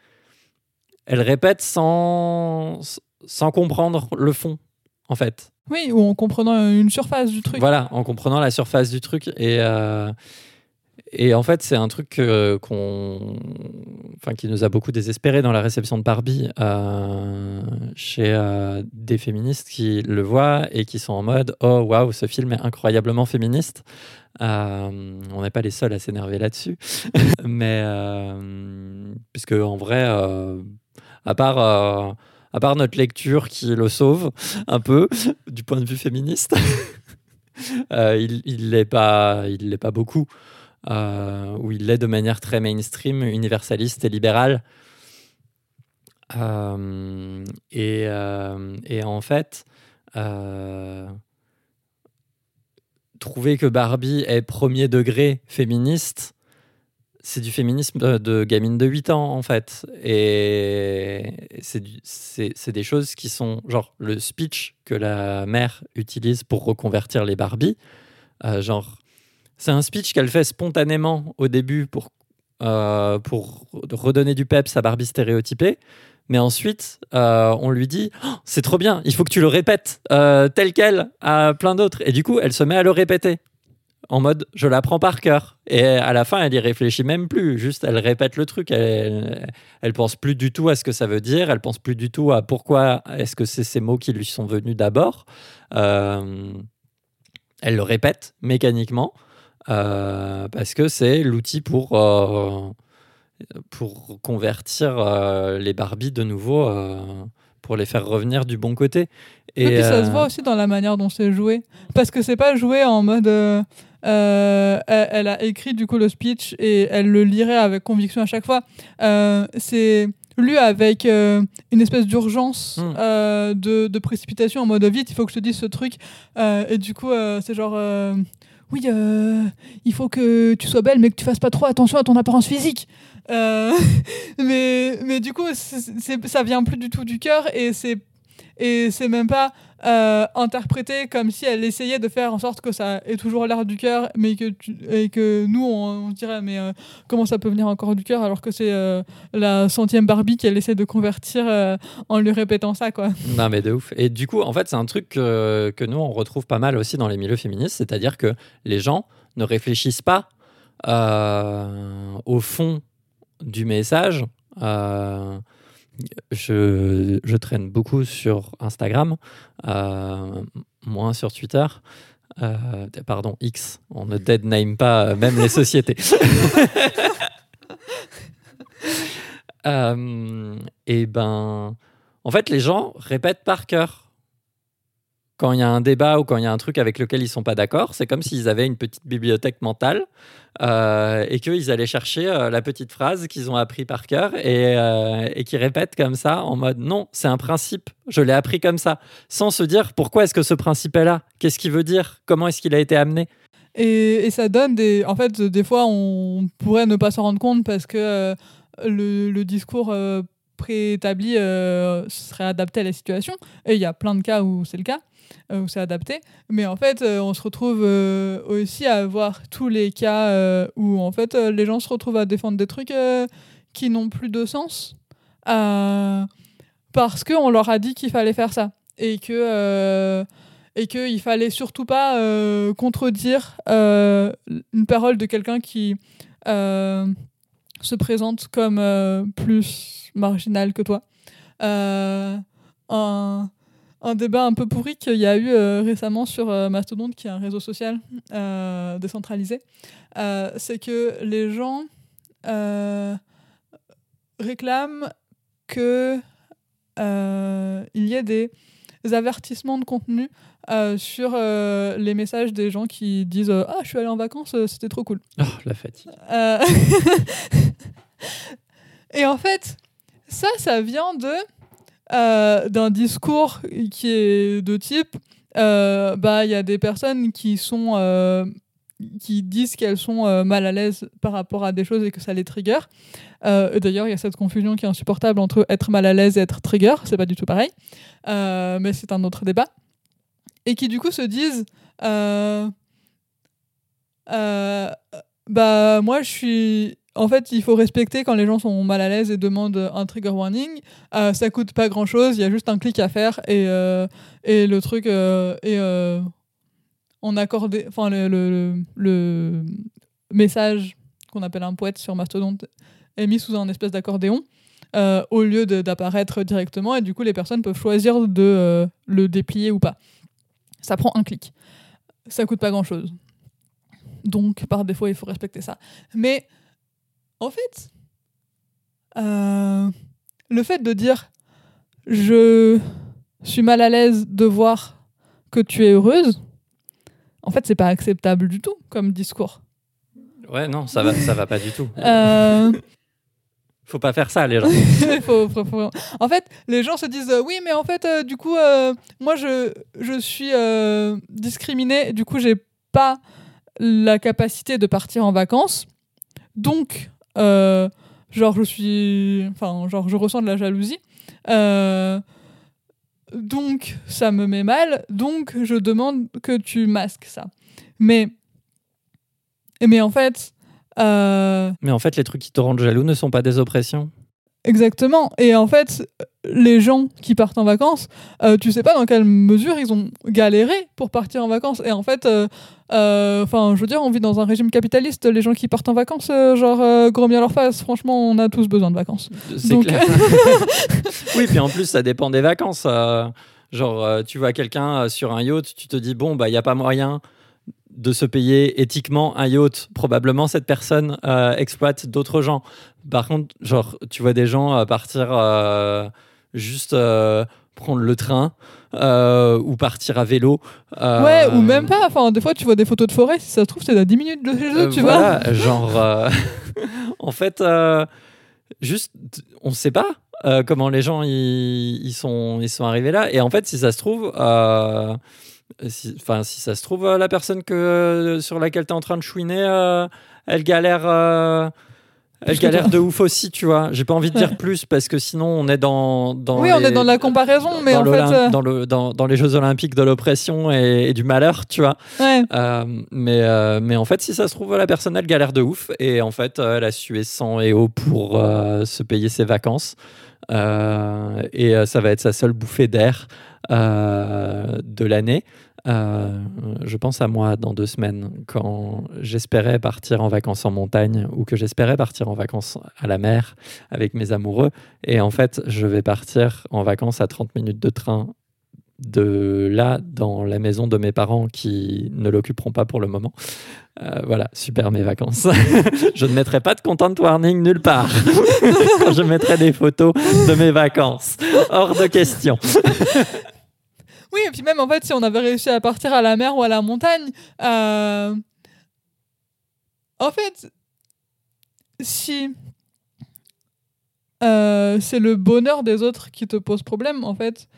elle répète sans, sans comprendre le fond, en fait. Oui, ou en comprenant une surface du truc. Voilà, en comprenant la surface du truc. Et, et en fait, c'est un truc qu'on, enfin, qui nous a beaucoup désespéré dans la réception de Barbie euh, chez euh, des féministes qui le voient et qui sont en mode Oh waouh, ce film est incroyablement féministe. Euh, on n'est pas les seuls à s'énerver là-dessus. (laughs) Mais, puisque en vrai, à part à part notre lecture qui le sauve un peu du point de vue féministe, (laughs) il il l'est pas, pas beaucoup. Euh, où il l'est de manière très mainstream, universaliste et libérale. Euh, euh, et, en fait, trouver que Barbie est premier degré féministe, c'est du féminisme de, gamine de 8 ans, en fait. Et c'est des choses qui sont, genre, le speech que la mère utilise pour reconvertir les Barbies, genre, c'est un speech qu'elle fait spontanément au début pour, euh, pour redonner du peps à Barbie stéréotypée. Mais ensuite, euh, on lui dit oh, C'est trop bien, il faut que tu le répètes euh, tel quel à plein d'autres. Et du coup, elle se met à le répéter en mode Je l'apprends par cœur. Et à la fin, elle y réfléchit même plus. Juste, elle répète le truc. Elle, elle pense plus du tout à ce que ça veut dire. Elle pense plus du tout à pourquoi est-ce que c'est ces mots qui lui sont venus d'abord. elle le répète mécaniquement. Euh, parce que c'est l'outil pour, euh, pour convertir euh, les Barbies de nouveau, pour les faire revenir du bon côté. Et, puis ça se voit aussi dans la manière dont c'est joué. Parce que c'est pas joué en mode. Elle, a écrit du coup le speech et elle le lirait avec conviction à chaque fois. c'est lu avec une espèce d'urgence hmm. de, de, précipitation en mode vite, il faut que je te dise ce truc. et du coup, c'est genre oui, euh, il faut que tu sois belle, mais que tu fasses pas trop attention à ton apparence physique. Euh, (laughs) mais, mais du coup, ça vient plus du tout du cœur et c'est et c'est même pas euh, comme si elle essayait de faire en sorte que ça ait toujours l'air du cœur, mais que et que nous on, dirait mais euh, comment ça peut venir encore du cœur alors que c'est euh, la centième Barbie qu'elle essaie de convertir en lui répétant ça quoi. Non mais de ouf. Et du coup en fait c'est un truc que, que nous on retrouve pas mal aussi dans les milieux féministes, c'est-à-dire que les gens ne réfléchissent pas au fond du message je, traîne beaucoup sur Instagram, euh, moins sur Twitter. Euh, pardon, X. On ne dead name pas euh, même les sociétés. (laughs) et ben, en fait, les gens répètent par cœur quand il y a un débat ou quand il y a un truc avec lequel ils sont pas d'accord, c'est comme s'ils avaient une petite bibliothèque mentale euh, et qu'ils allaient chercher euh, la petite phrase qu'ils ont appris par cœur et, euh, et qui répètent comme ça en mode non, c'est un principe, je l'ai appris comme ça, sans se dire pourquoi est-ce que ce principe est là, qu'est-ce qu'il veut dire, comment est-ce qu'il a été amené? Et, ça donne des. En fait, des fois, on pourrait ne pas s'en rendre compte parce que le, le, discours préétabli serait adapté à la situation. Et il y a plein de cas où c'est le cas. Euh, où c'est adapté. Mais en fait, euh, on se retrouve euh, aussi à voir tous les cas où en fait les gens se retrouvent à défendre des trucs qui n'ont plus de sens parce qu'on leur a dit qu'il fallait faire ça et que et qu'il fallait surtout pas contredire une parole de quelqu'un qui se présente comme plus marginal que toi. un, un, débat un peu pourri qu'il y a eu récemment sur Mastodon, qui est un réseau social décentralisé. c'est que les gens réclament que il y ait des avertissements de contenu euh, sur euh, les messages des gens qui disent euh, Ah, je suis allé en vacances, c'était trop cool. Oh, la fatigue. (laughs) Et en fait, ça, ça vient de d'un discours qui est de type bah il y a des personnes qui sont qui disent qu'elles sont mal à l'aise par rapport à des choses et que ça les trigger. D'ailleurs, il y a cette confusion qui est insupportable entre être mal à l'aise et être trigger. C'est pas du tout pareil, mais c'est un autre débat et qui du coup se disent euh, euh, bah moi je suis en fait il faut respecter quand les gens sont mal à l'aise et demandent un trigger warning euh, ça coûte pas grand chose il y a juste un clic à faire et, euh, et le truc et on accorde enfin le, le, le, message qu'on appelle un poète sur Mastodon est mis sous un espèce d'accordéon au lieu d'apparaître directement et du coup les personnes peuvent choisir de le déplier ou pas ça prend un clic. Ça coûte pas grand chose. Donc, par défaut, il faut respecter ça. Mais, en fait, euh, le fait de dire je suis mal à l'aise de voir que tu es heureuse, en fait, c'est pas acceptable du tout comme discours. Ouais, non, ça va, ça va pas du tout. (laughs) Euh, faut pas faire ça, les gens. (laughs) En fait, les gens se disent euh, oui, mais en fait, euh, du coup, moi, je, je suis discriminé, du coup, j'ai pas la capacité de partir en vacances. Donc, genre, je suis. Enfin, genre, je ressens de la jalousie. donc, ça me met mal. Donc, je demande que tu masques ça. Mais. Mais en fait, euh, Mais en fait, les trucs qui te rendent jaloux ne sont pas des oppressions. Exactement. Et en fait, les gens qui partent en vacances, euh, tu sais pas dans quelle mesure ils ont galéré pour partir en vacances. Et en fait, euh, enfin, je veux dire, on vit dans un régime capitaliste. Les gens qui partent en vacances, genre, gros bien leur face. Franchement, on a tous besoin de vacances. C'est clair. (laughs) oui, puis en plus, ça dépend des vacances. genre, tu vois quelqu'un sur un yacht, tu te dis, bon, bah, il n'y a pas moyen de se payer éthiquement un yacht. Probablement, cette personne euh, exploite d'autres gens. Par contre, genre, tu vois des gens euh, partir euh, juste prendre le train ou partir à vélo. Ouais, ou même pas. Enfin, des fois, tu vois des photos de forêt. Si ça se trouve, c'est à 10 minutes de chez eux, tu vois. Genre, (laughs) en fait, juste, on ne sait pas. comment les gens ils, sont, ils sont arrivés là et en fait si ça se trouve Enfin, si, ça se trouve, euh, la personne que, euh, sur laquelle tu es en train de chouiner, euh, elle galère. Elle galère de ouf aussi, tu vois. J'ai pas envie de dire plus parce que sinon on est dans. dans oui, on est dans la comparaison, mais en fait. Dans, le, dans, dans, les Jeux Olympiques de l'oppression et, du malheur, tu vois. Ouais. mais, mais en fait, si ça se trouve, la personne elle galère de ouf et en fait, elle a sué sang et eau pour se payer ses vacances. et ça va être sa seule bouffée d'air. Euh, de l'année. Euh, je pense à moi dans deux semaines, quand j'espérais partir en vacances en montagne ou que j'espérais partir en vacances à la mer avec mes amoureux. Et en fait, je vais partir en vacances à 30 minutes de train de là dans la maison de mes parents qui ne l'occuperont pas pour le moment. Euh, voilà, super mes vacances. (laughs) je ne mettrai pas de content warning nulle part (laughs) je mettrai des photos de mes vacances. Hors de question. (laughs) oui, et puis même en fait, si on avait réussi à partir à la mer ou à la montagne, euh, en fait, si euh, c'est le bonheur des autres qui te pose problème, en fait,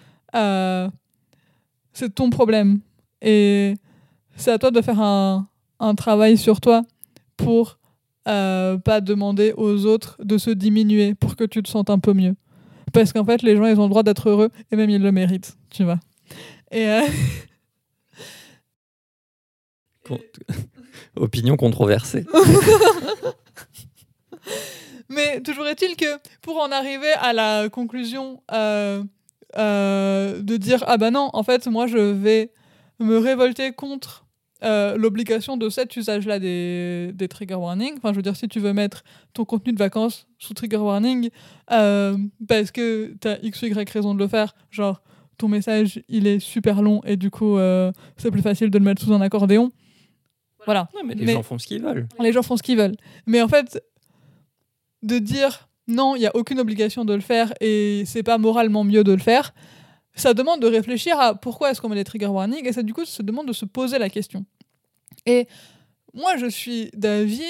c'est ton problème. Et c'est à toi de faire un, un travail sur toi pour euh, pas demander aux autres de se diminuer pour que tu te sentes un peu mieux. Parce qu'en fait, les gens, ils ont le droit d'être heureux et même ils le méritent, tu vois. Et. Euh, (laughs) (laughs) Opinion controversée. (laughs) Mais toujours est-il que pour en arriver à la conclusion euh, de dire ah bah non, en fait, moi je vais me révolter contre euh, l'obligation de cet usage-là des, des, trigger warnings. Enfin, je veux dire, si tu veux mettre ton contenu de vacances sous trigger warning, euh, parce que tu as X ou Y raison de le faire, genre ton message il est super long et du coup euh, c'est plus facile de le mettre sous un accordéon. Voilà. mais les gens font ce qu'ils veulent. Les gens font ce qu'ils veulent. Mais en fait, de dire non, il n'y a aucune obligation de le faire et c'est pas moralement mieux de le faire, ça demande de réfléchir à pourquoi est-ce qu'on met des trigger warnings et ça du coup ça demande de se poser la question. Et moi je suis d'avis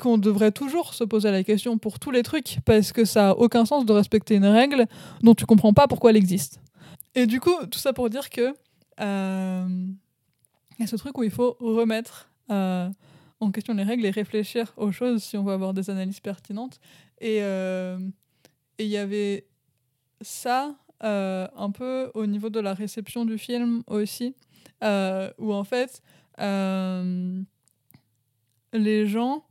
qu'on devrait toujours se poser la question pour tous les trucs parce que ça a aucun sens de respecter une règle dont tu comprends pas pourquoi elle existe. Et du coup tout ça pour dire que euh, il y a ce truc où il faut remettre euh, en question les règles et réfléchir aux choses si on veut avoir des analyses pertinentes. Et euh, il y avait ça euh, un peu au niveau de la réception du film aussi, euh, où en fait, euh, les gens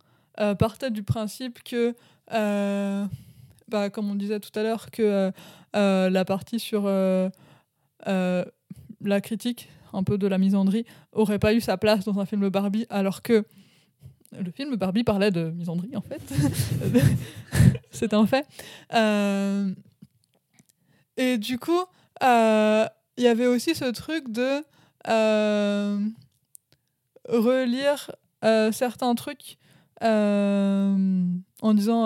partaient du principe que, bah, comme on disait tout à l'heure, que la partie sur la critique un peu de la misandrie aurait pas eu sa place dans un film Barbie, alors que le film Barbie parlait de misandrie en fait. (laughs) C'est un fait. Et du coup, euh, il y avait aussi ce truc de euh, relire euh, certains trucs en disant.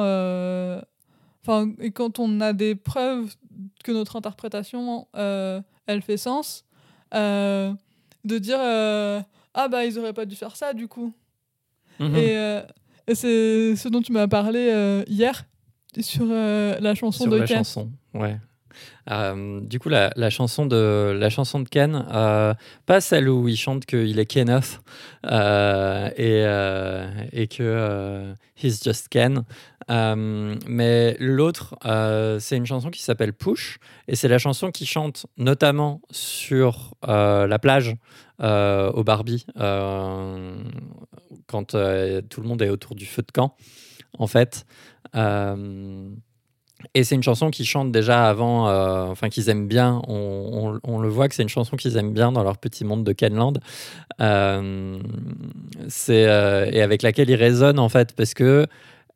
Enfin, quand on a des preuves que notre interprétation, elle fait sens, de dire Ah, bah, ils auraient pas dû faire ça, du coup. Mhm. Et, c'est ce dont tu m'as parlé hier sur la chanson sur de la chanson, ouais. Euh, du coup, la, chanson de, la chanson de Ken, euh, pas celle où il chante qu'il est Kenneth euh, et, et que he's just Ken, mais l'autre, c'est une chanson qui s'appelle Push et c'est la chanson qui chante notamment sur la plage au Barbie quand tout le monde est autour du feu de camp, en fait. Et c'est une chanson qu'ils chantent déjà avant, euh, enfin qu'ils aiment bien. On, le voit que c'est une chanson qu'ils aiment bien dans leur petit monde de Kenland. Euh, c'est euh, et avec laquelle ils résonnent en fait parce que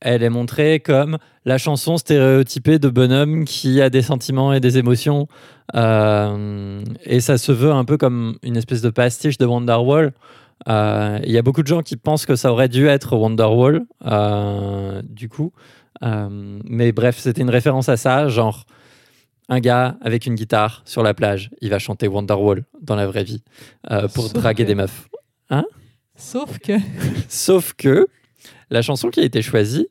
elle est montrée comme la chanson stéréotypée de bonhomme qui a des sentiments et des émotions. et ça se veut un peu comme une espèce de pastiche de Wonderwall. Il y a beaucoup de gens qui pensent que ça aurait dû être Wonderwall, du coup. Euh, mais bref, c'était une référence à ça, genre un gars avec une guitare sur la plage, il va chanter Wonderwall dans la vraie vie euh, pour draguer des meufs. Hein? Sauf que. (laughs) Sauf que la chanson qui a été choisie,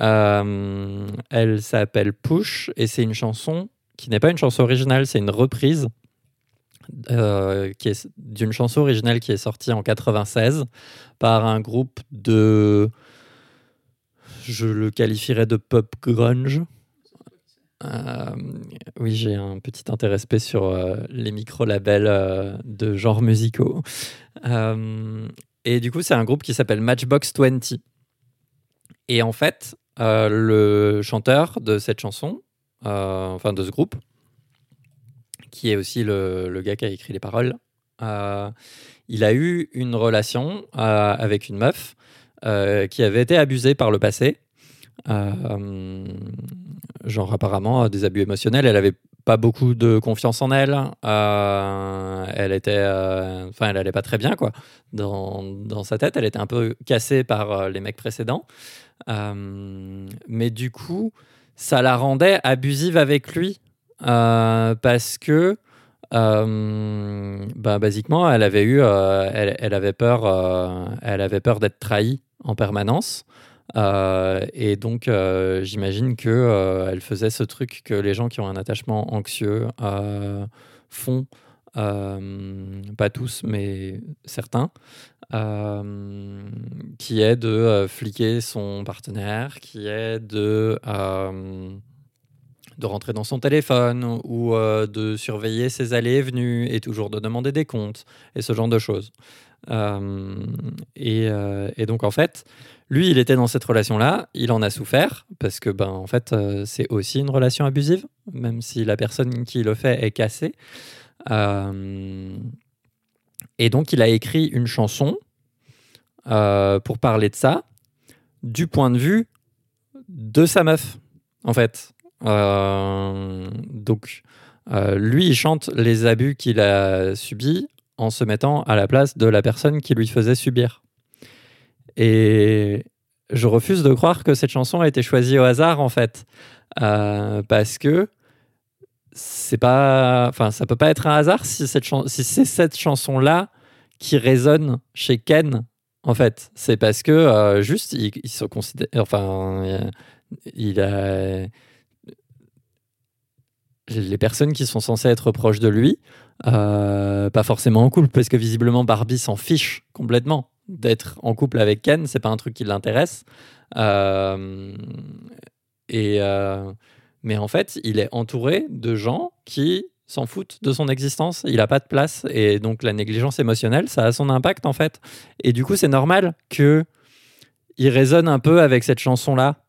euh, elle s'appelle Push et c'est une chanson qui n'est pas une chanson originale, c'est une reprise qui est d'une chanson originale qui est sortie en 96 par un groupe de je le qualifierais de pop grunge. Euh, oui, j'ai un petit intérêt spé sur euh, les micro-labels euh, de genres musicaux. et du coup, c'est un groupe qui s'appelle Matchbox 20. Et en fait, le chanteur de cette chanson, enfin de ce groupe, qui est aussi le, le, gars qui a écrit les paroles, il a eu une relation avec une meuf qui avait été abusée par le passé. Euh, genre apparemment des abus émotionnels. Elle avait pas beaucoup de confiance en elle. Euh, elle était, elle allait pas très bien quoi. Dans, dans, sa tête, elle était un peu cassée par les mecs précédents. mais du coup, ça la rendait abusive avec lui parce que bah, basiquement, elle avait eu, elle, elle, avait peur, elle avait peur d'être trahie en permanence. Euh, et donc, euh, j'imagine que euh, elle faisait ce truc que les gens qui ont un attachement anxieux font, pas tous, mais certains, qui est de fliquer son partenaire, qui est de de rentrer dans son téléphone ou de surveiller ses allées et venues et toujours de demander des comptes et ce genre de choses. Euh, euh, et, donc, en fait, lui, il était dans cette relation-là, il en a souffert, parce que, ben, en fait, euh, c'est aussi une relation abusive, même si la personne qui le fait est cassée. Et donc, il a écrit une chanson euh, pour parler de ça du point de vue de sa meuf, en fait. Euh, donc, euh, lui, il chante les abus qu'il a subis en se mettant à la place de la personne qui lui faisait subir. Et je refuse de croire que cette chanson a été choisie au hasard, en fait. parce que c'est pas, enfin, ça peut pas être un hasard si, cette si c'est cette chanson-là qui résonne chez Ken, en fait. C'est parce que euh, juste, il, se considère, enfin, il a les personnes qui sont censées être proches de lui, euh, pas forcément en couple, parce que visiblement Barbie s'en fiche complètement d'être en couple avec Ken, c'est pas un truc qui l'intéresse. Euh, et mais en fait, il est entouré de gens qui s'en foutent de son existence, il n'a pas de place, et donc la négligence émotionnelle, ça a son impact en fait. Et du coup, c'est normal que il résonne un peu avec cette chanson-là, euh,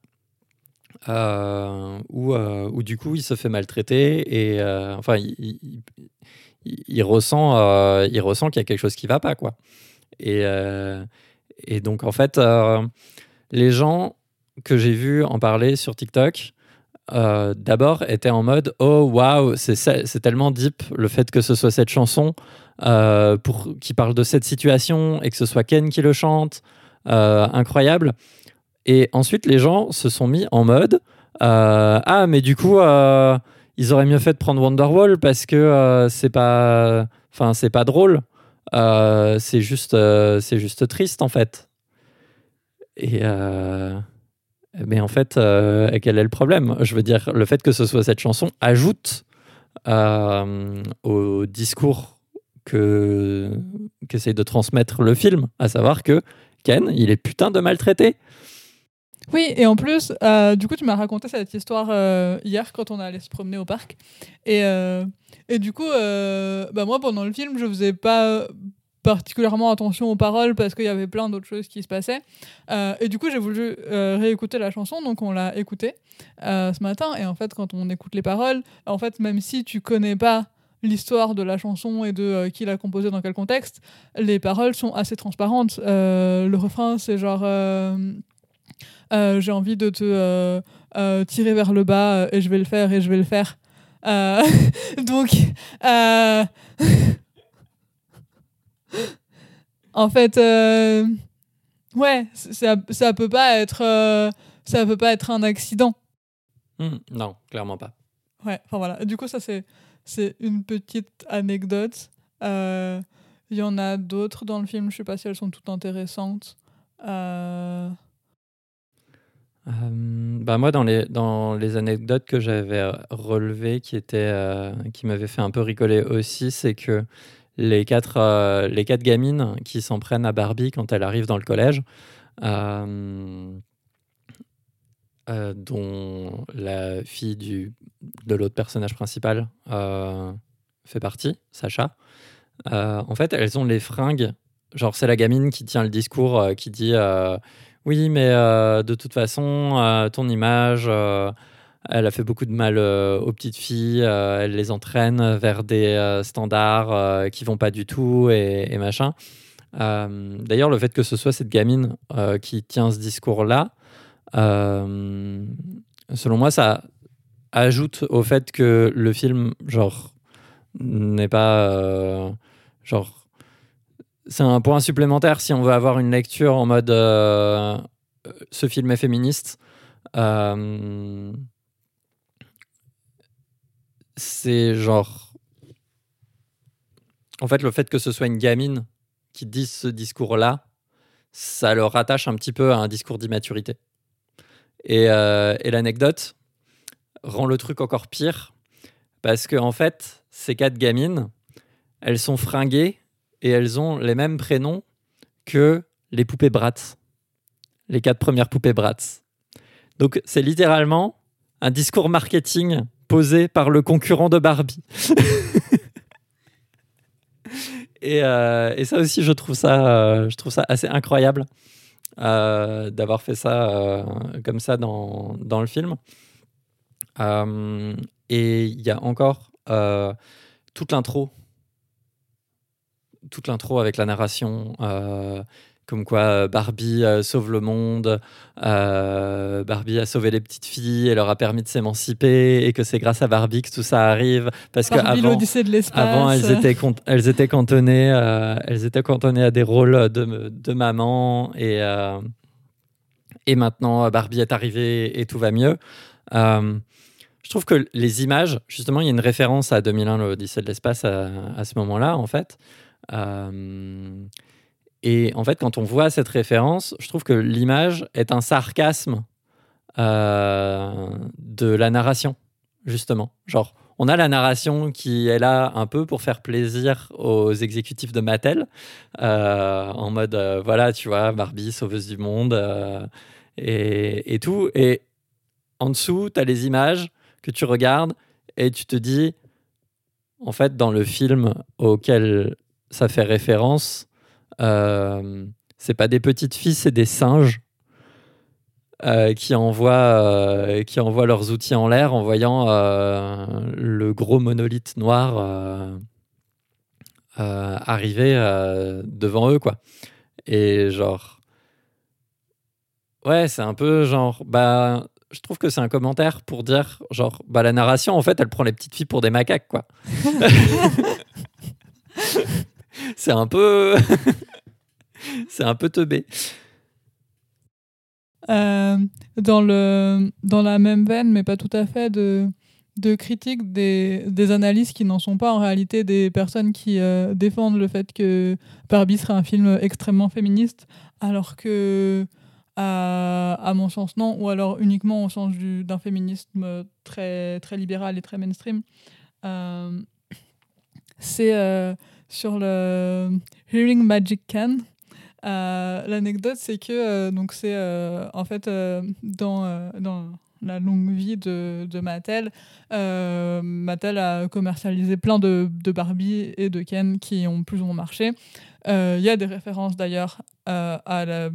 où, euh, où, du coup il se fait maltraiter, et euh, enfin, il, ressent, ressent qu'il y a quelque chose qui va pas, quoi. Et, et donc en fait, les gens que j'ai vus en parler sur TikTok, euh, d'abord était en mode oh waouh c'est tellement deep le fait que ce soit cette chanson euh, pour qui parle de cette situation et que ce soit Ken qui le chante euh, incroyable et ensuite les gens se sont mis en mode ah mais du coup ils auraient mieux fait de prendre Wonderwall parce que c'est pas enfin c'est pas drôle. C'est juste c'est juste triste en fait. Et mais en fait, euh, quel est le problème? Je veux dire, le fait que ce soit cette chanson ajoute euh, au discours que qu'essaye de transmettre le film, à savoir que Ken, il est putain de maltraité. Oui, et en plus, euh, du coup, tu m'as raconté cette histoire hier quand on allait se promener au parc. Et, et du coup, bah moi, pendant le film, je faisais pas particulièrement attention aux paroles parce qu'il y avait plein d'autres choses qui se passaient. Euh, et du coup, j'ai voulu euh, réécouter la chanson, donc on l'a écoutée euh, ce matin. Et en fait, quand on écoute les paroles, en fait, même si tu connais pas l'histoire de la chanson et de qui l'a composée dans quel contexte, les paroles sont assez transparentes. le refrain, c'est genre j'ai envie de te tirer vers le bas et je vais le faire et je vais le faire. (laughs) donc (laughs) en fait, euh, ouais, ça, ça peut pas être, euh, ça peut pas être un accident. Hmm, non, clairement pas. Ouais, enfin voilà. Du coup, ça c'est, c'est une petite anecdote. Euh, il y en a d'autres dans le film. Je sais pas si elles sont toutes intéressantes. Bah moi, dans les, dans les anecdotes que j'avais relevées, qui, étaient, qui m'avaient fait un peu rigoler aussi, c'est que les quatre, euh, les quatre gamines qui s'en prennent à Barbie quand elle arrive dans le collège, euh, euh, dont la fille du, de l'autre personnage principal fait partie, Sacha. en fait, elles ont les fringues. Genre, c'est la gamine qui tient le discours, qui dit Oui, mais de toute façon, ton image elle a fait beaucoup de mal euh, aux petites filles. Euh, elle les entraîne vers des euh, standards qui vont pas du tout et, machin. D'ailleurs, le fait que ce soit cette gamine qui tient ce discours-là, selon moi, ça ajoute au fait que le film, genre, n'est pas. genre, c'est un point supplémentaire si on veut avoir une lecture en mode ce film est féministe c'est genre. En fait, le fait que ce soit une gamine qui dise ce discours-là, ça le rattache un petit peu à un discours d'immaturité. Et, euh, et l'anecdote rend le truc encore pire parce que, en fait, ces quatre gamines, elles sont fringuées et elles ont les mêmes prénoms que les poupées Bratz, les quatre premières poupées Bratz. Donc, c'est littéralement un discours marketing posé par le concurrent de Barbie. (laughs) Euh, et, ça aussi, je trouve ça, euh, je trouve ça assez incroyable euh, d'avoir fait ça comme ça dans, dans le film. et il y a encore toute l'intro toute l'intro avec la narration, comme quoi Barbie sauve le monde, Barbie a sauvé les petites filles et leur a permis de s'émanciper, et que c'est grâce à Barbie que tout ça arrive, parce qu'avant, avant, elles étaient, elles étaient cantonnées, elles étaient cantonnées à des rôles de, de maman et et maintenant Barbie est arrivée et tout va mieux. Je trouve que les images, justement, il y a une référence à 2001, l'Odyssée de l'espace à, ce moment-là, en fait. Euh, et en fait, quand on voit cette référence, je trouve que l'image est un sarcasme euh, de la narration, justement. Genre, on a la narration qui est là un peu pour faire plaisir aux exécutifs de Mattel, euh, en mode, voilà, tu vois, Barbie, sauveuse du monde, et, et, tout. Et en dessous, tu as les images que tu regardes et tu te dis, en fait, dans le film auquel ça fait référence, euh, c'est pas des petites filles, c'est des singes euh, qui, envoient, euh, qui envoient leurs outils en l'air en voyant euh, le gros monolithe noir arriver devant eux, quoi. Et genre, ouais, c'est un peu genre, bah, je trouve que c'est un commentaire pour dire, genre, bah, la narration, en fait, elle prend les petites filles pour des macaques, quoi. (laughs) c'est un peu. (laughs) c'est un peu teubé. Euh, dans, le, dans la même veine, mais pas tout à fait, de, de critique des, des analyses qui n'en sont pas en réalité des personnes qui euh, défendent le fait que Barbie serait un film extrêmement féministe, alors que à, mon sens, non, ou alors uniquement au sens d'un féminisme très, très libéral et très mainstream. Euh, c'est sur le Hearing Magic Can. Euh, l'anecdote, c'est que donc c'est en fait dans, dans la longue vie de, de Mattel, Mattel a commercialisé plein de, de, Barbie et de Ken qui ont plus ou moins marché. Il y a des références d'ailleurs à la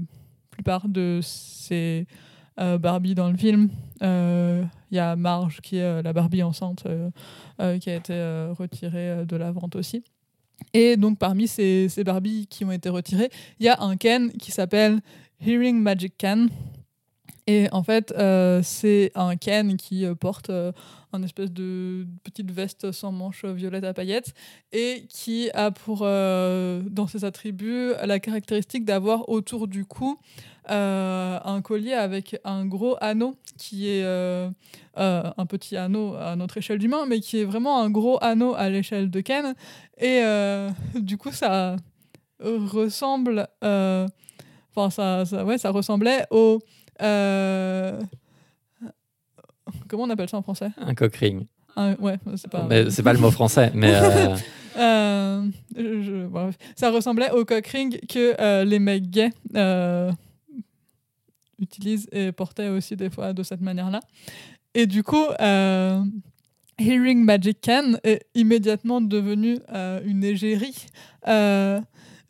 plupart de ces euh, Barbie dans le film. Il euh, y a Marge, qui est euh, la Barbie enceinte, qui a été retirée de la vente aussi. Et donc, parmi ces, ces Barbies qui ont été retirées, il y a un Ken qui s'appelle Hearing Magic Ken. Et en fait, c'est un Ken qui porte un espèce de petite veste sans manches violette à paillettes et qui a pour, dans ses attributs, la caractéristique d'avoir autour du cou euh, un collier avec un gros anneau qui est euh, euh, un petit anneau à notre échelle d'humain, mais qui est vraiment un gros anneau à l'échelle de Ken. Et (laughs) du coup, ça ressemble. Enfin, ça, ça, ouais, ça ressemblait au. Comment on appelle ça en français? Un coq ring. ouais, c'est pas. c'est pas le mot français, mais. (laughs) ça ressemblait au cock ring que les mecs gays utilise et portait aussi des fois de cette manière-là. Et du coup, euh, Hearing Magic Can est immédiatement devenu euh, une égérie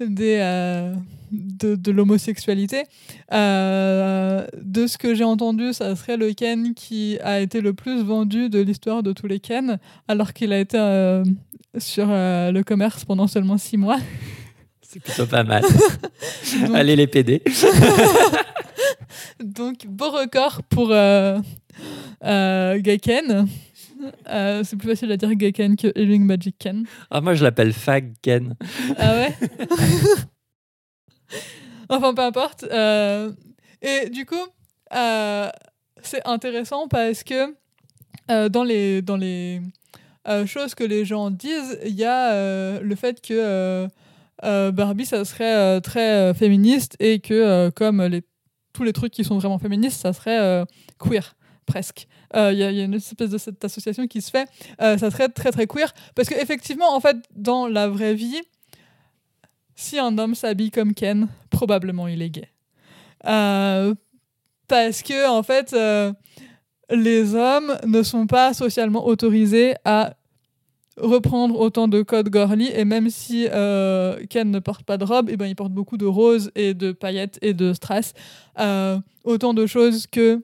euh, de, de l'homosexualité. de ce que j'ai entendu, ça serait le Ken qui a été le plus vendu de l'histoire de tous les Ken, alors qu'il a été sur le commerce pendant seulement six mois. (laughs) C'est plutôt pas mal. (laughs) Allez les PD. (laughs) Donc, beau record pour euh, euh. Euh, c'est plus facile à dire Gayken que Ewing Magic Ken. Ah, moi, je l'appelle Fag Ken. Ah ouais? (laughs) Enfin, peu importe. Euh, et du coup, c'est intéressant parce que dans les, dans les choses que les gens disent, il y a le fait que Barbie, ça serait très féministe et que, comme les tous les trucs qui sont vraiment féministes, ça serait euh, queer, presque. Il euh, y, a une espèce de cette association qui se fait. Euh, ça serait très, très queer. Parce qu'effectivement, en fait, dans la vraie vie, si un homme s'habille comme Ken, probablement il est gay. parce que, en fait, les hommes ne sont pas socialement autorisés à reprendre autant de codes girly et même si euh, Ken ne porte pas de robe et eh ben il porte beaucoup de roses et de paillettes et de strass euh, autant de choses que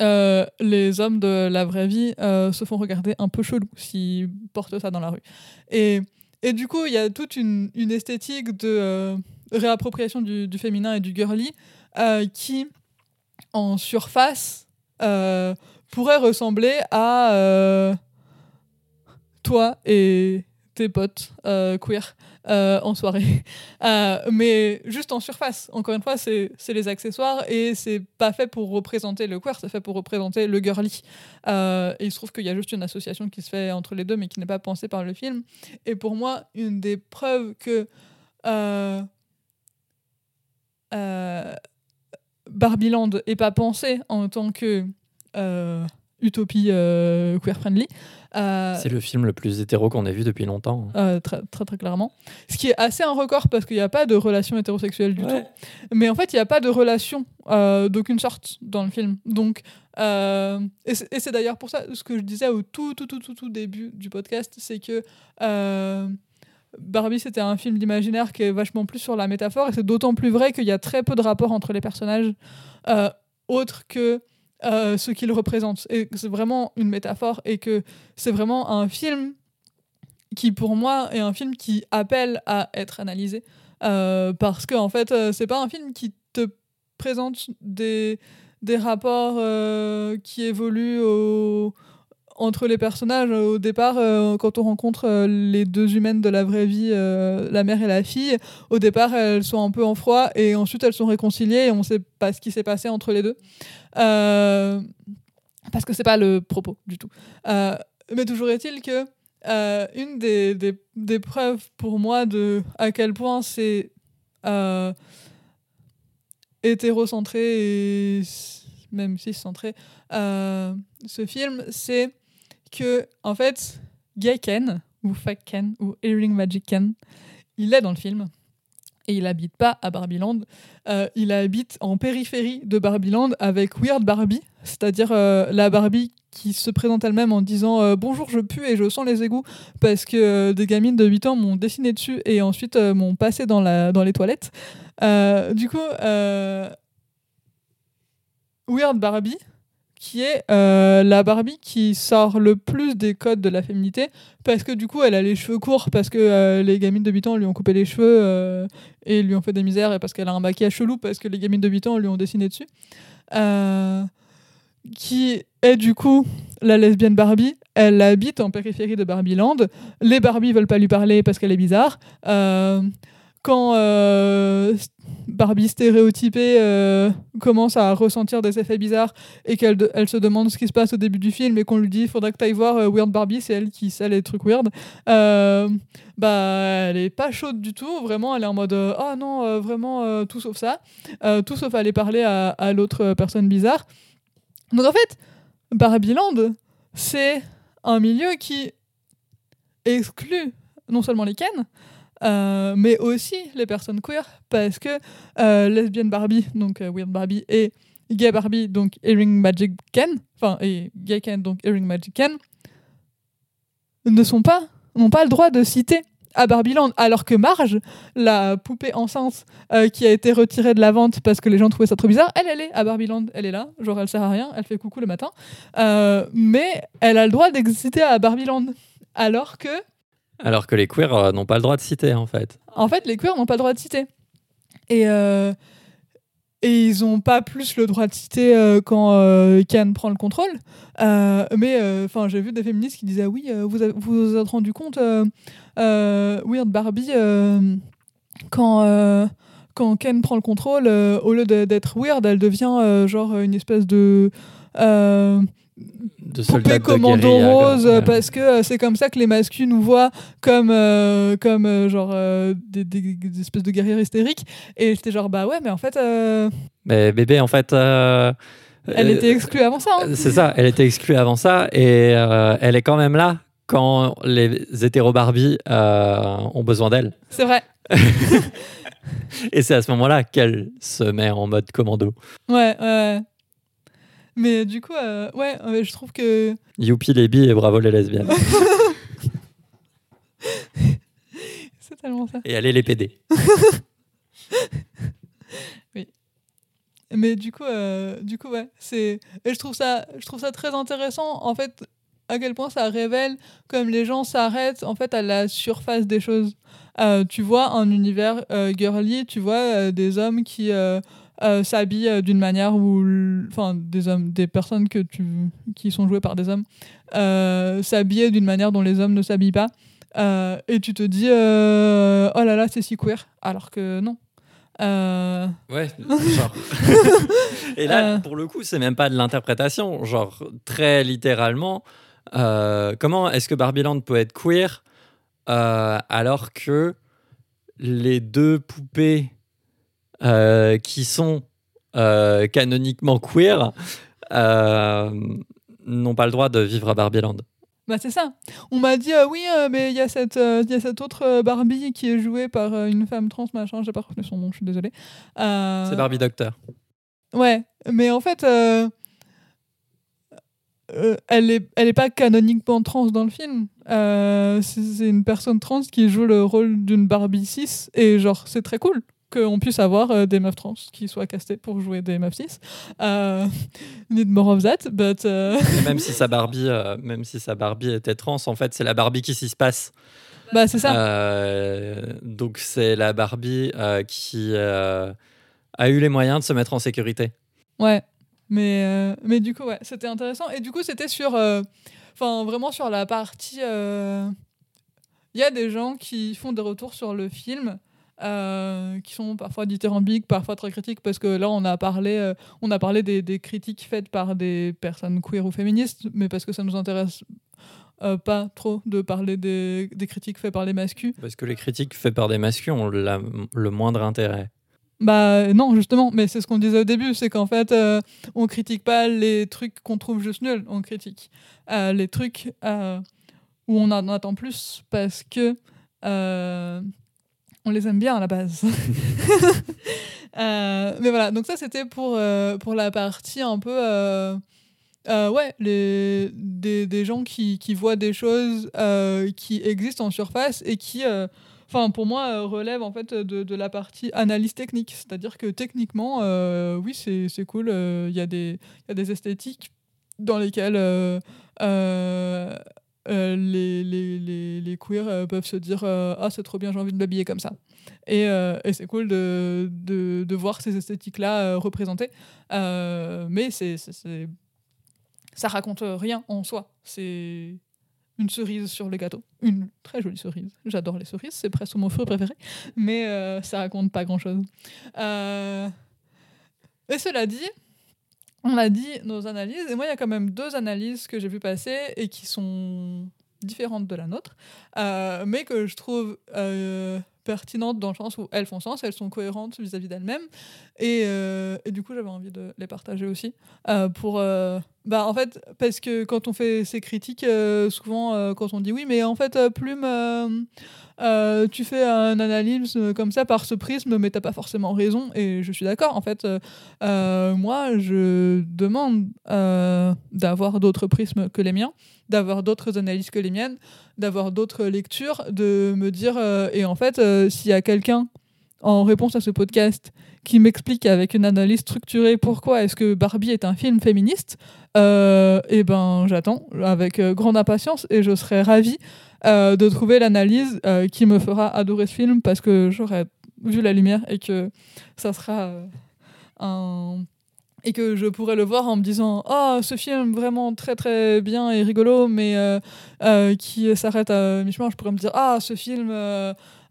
euh, les hommes de la vraie vie se font regarder un peu chelou s'ils portent ça dans la rue. Et et du coup, il y a toute une, une esthétique de réappropriation du, du, féminin et du girly qui, en surface, pourrait ressembler à toi et tes potes queer euh, en soirée. (laughs) Euh, mais juste en surface. Encore une fois, c'est les accessoires et c'est pas fait pour représenter le queer, c'est fait pour représenter le girly. Euh, et il se trouve qu'il y a juste une association qui se fait entre les deux, mais qui n'est pas pensée par le film. Et pour moi, une des preuves que Barbieland est pas pensé en tant que utopie queer friendly, euh, c'est le film le plus hétéro qu'on ait vu depuis longtemps. Euh, très, très, très clairement. Ce qui est assez un record parce qu'il n'y a pas de relation hétérosexuelle du tout. Mais en fait, il n'y a pas de relation euh, d'aucune sorte dans le film. Donc, et c'est d'ailleurs pour ça ce que je disais au tout, tout, tout, tout, tout début du podcast, c'est que Barbie, c'était un film d'imaginaire qui est vachement plus sur la métaphore, et c'est d'autant plus vrai qu'il y a très peu de rapports entre les personnages, autres que euh, ce qu'il représente. Et c'est vraiment une métaphore et que c'est vraiment un film qui, pour moi, est un film qui appelle à être analysé. Euh, parce qu'en en fait, euh, c'est pas un film qui te présente des, des rapports qui évoluent au, entre les personnages. Au départ, quand on rencontre les deux humaines de la vraie vie, la mère et la fille, au départ, elles sont un peu en froid et ensuite elles sont réconciliées et on sait pas ce qui s'est passé entre les deux. Euh, parce que c'est pas le propos du tout. Euh, mais toujours est-il que euh, une des, des, preuves pour moi de à quel point c'est hétérocentré et même cis-centré ce film, c'est que en fait, Gay Ken ou Fake Ken ou Earring Magic Ken, il est dans le film et il habite pas à Barbieland. Euh, il habite en périphérie de Barbieland avec Weird Barbie, c'est-à-dire euh, la Barbie qui se présente elle-même en disant euh, bonjour je pue et je sens les égouts parce que des gamines de 8 ans m'ont dessiné dessus et ensuite m'ont passé dans, la, dans les toilettes. du coup, Weird Barbie, qui est euh, la Barbie qui sort le plus des codes de la féminité parce que du coup elle a les cheveux courts parce que euh, les gamines de 8 ans lui ont coupé les cheveux euh, et lui ont fait des misères et parce qu'elle a un maquillage chelou parce que les gamines de 8 ans lui ont dessiné dessus. Qui est du coup la lesbienne Barbie. Elle habite en périphérie de Barbieland. Les Barbies veulent pas lui parler parce qu'elle est bizarre. Quand Barbie stéréotypée euh, commence à ressentir des effets bizarres et qu'elle elle se demande ce qui se passe au début du film et qu'on lui dit faudra que tu ailles voir euh, Weird Barbie, c'est elle qui sait les trucs weird, bah elle est pas chaude du tout, vraiment elle est en mode ah non, vraiment tout sauf ça, tout sauf aller parler à, à l'autre personne bizarre. Donc en fait, Barbieland, c'est un milieu qui exclut non seulement les Ken, euh, mais aussi les personnes queer, parce que euh, lesbienne Barbie, donc euh, Weird Barbie, et gay Barbie, donc Earring Magic Ken, enfin, et gay Ken, donc Earring Magic Ken, ne sont pas, n'ont pas le droit de citer à Barbieland, alors que Marge, la poupée enceinte qui a été retirée de la vente parce que les gens trouvaient ça trop bizarre, elle, elle est à Barbieland, elle est là, genre elle sert à rien, elle fait coucou le matin, mais elle a le droit d'exister à Barbieland, alors que alors que les queers euh, n'ont pas le droit de citer, en fait. En fait, les queers n'ont pas le droit de citer. Et, euh, et ils n'ont pas plus le droit de citer euh, quand Ken prend le contrôle. mais enfin, j'ai vu des féministes qui disaient oui, vous vous, vous êtes rendu compte, Weird Barbie, quand quand Ken prend le contrôle, au lieu d'être weird, elle devient genre une espèce de de soldats commando rose parce que euh, c'est comme ça que les masculins nous voient comme euh, comme euh, genre des, des, espèces de guerriers hystériques. Et j'étais genre bah ouais mais en fait mais bébé en fait elle était exclue avant ça hein. c'est ça elle était exclue avant ça. Et elle est quand même là quand les hétéro Barbie ont besoin d'elle. C'est vrai. (laughs) Et c'est à ce moment-là qu'elle se met en mode commando. Ouais ouais mais du coup, euh, ouais, je trouve que. Youpi les bi et bravo les lesbiennes. (laughs) c'est tellement ça. Et allez les PD. (laughs) oui. Mais du coup, euh, du coup, ouais, c'est. Et je trouve ça, je trouve ça très intéressant, en fait, à quel point ça révèle comme les gens s'arrêtent en fait à la surface des choses. Euh, tu vois un univers euh, girly, tu vois euh, des hommes qui s'habillent d'une manière où, enfin des hommes, des personnes que tu, qui sont jouées par des hommes, s'habiller d'une manière dont les hommes ne s'habillent pas. et tu te dis oh là là c'est si queer alors que non Ouais, (laughs) genre. (laughs) et là, pour le coup, c'est même pas de l'interprétation. Genre, très littéralement, comment est-ce que Barbieland peut être queer euh, alors que les deux poupées euh, qui sont euh, canoniquement queer n'ont pas le droit de vivre à Barbieland. Bah c'est ça. On m'a dit oui, mais il y a cette y a cette autre Barbie qui est jouée par une femme trans machin. J'ai pas retenu son nom, je suis désolée. C'est Barbie Docteur. Ouais, mais en fait, euh, elle est elle est pas canoniquement trans dans le film. Euh, c'est une personne trans qui joue le rôle d'une Barbie 6 et genre c'est très cool qu'on puisse avoir euh, des meufs trans qui soient castées pour jouer des meufs 6. need more of that, but (laughs) même si sa Barbie même si sa Barbie était trans, en fait c'est la Barbie qui s'y se passe. Bah c'est ça. donc c'est la Barbie qui a eu les moyens de se mettre en sécurité. Ouais. Mais, euh, mais du coup, ouais, c'était intéressant. Et du coup, c'était sur. Euh, enfin, vraiment sur la partie. Euh, il y a des gens qui font des retours sur le film. Qui sont parfois dithyrambiques, parfois très critiques, parce que là, on a parlé, on a parlé des, des, critiques faites par des personnes queer ou féministes, mais parce que ça nous intéresse pas trop de parler des, des, critiques faites par les masculins. Parce que les critiques faites par des masculins ont le moindre intérêt. Bah non, justement, mais c'est ce qu'on disait au début, c'est qu'en fait, euh, on critique pas les trucs qu'on trouve juste nuls, on critique euh, les trucs euh, où on en attend plus parce que on les aime bien à la base. (laughs) mais voilà, donc ça c'était pour, pour la partie un peu... ouais, les, des, des gens qui, qui, voient des choses qui existent en surface et qui enfin pour moi euh, relève en fait de, de la partie analyse technique c'est à dire que techniquement euh, oui c'est cool euh, il y, y a des esthétiques dans lesquelles les, les, les, les, queers peuvent se dire ah c'est trop bien j'ai envie de m'habiller comme ça et, et c'est cool de, de, de, voir ces esthétiques là représentées mais c'est ça raconte rien en soi c'est une cerise sur le gâteau. Une très jolie cerise. J'adore les cerises, c'est presque mon fruit préféré. Mais euh, ça raconte pas grand-chose. Euh, et cela dit, on a dit nos analyses. Et moi, il y a quand même deux analyses que j'ai vu passer et qui sont différentes de la nôtre, euh, mais que je trouve pertinentes dans le sens où elles font sens, elles sont cohérentes vis-à-vis d'elles-mêmes. Et, euh, du coup, j'avais envie de les partager aussi. Euh, pour, euh, bah, en fait, parce que quand on fait ces critiques, souvent, quand on dit oui, mais en fait, Plume, tu fais une analyse comme ça par ce prisme, mais t'as pas forcément raison. Et je suis d'accord. En fait, moi, je demande d'avoir d'autres prismes que les miens d'avoir d'autres analyses que les miennes, d'avoir d'autres lectures, de me dire, et en fait, euh, s'il y a quelqu'un en réponse à ce podcast qui m'explique avec une analyse structurée pourquoi est-ce que Barbie est un film féministe, euh, et ben j'attends avec grande impatience et je serai ravie de trouver l'analyse qui me fera adorer ce film parce que j'aurai vu la lumière et que ça sera un et que je pourrais le voir en me disant oh ce film vraiment très très bien et rigolo mais euh, euh, qui s'arrête à mi-chemin je pourrais me dire ah ce film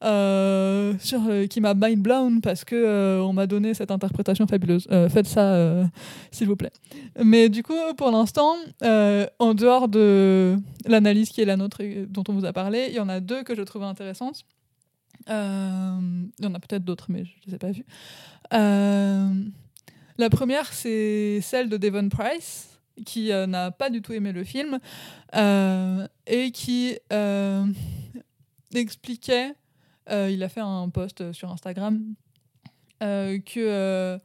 euh, sur, qui m'a mind blown parce que on m'a donné cette interprétation fabuleuse. Faites ça s'il vous plaît. Mais du coup pour l'instant en dehors de l'analyse qui est la nôtre et dont on vous a parlé il y en a deux que je trouvais intéressantes. Il y en a peut-être d'autres mais je ne les ai pas vues. La première, c'est celle de Devon Price, qui euh, n'a pas du tout aimé le film euh, et qui euh, expliquait, il a fait un post sur Instagram, que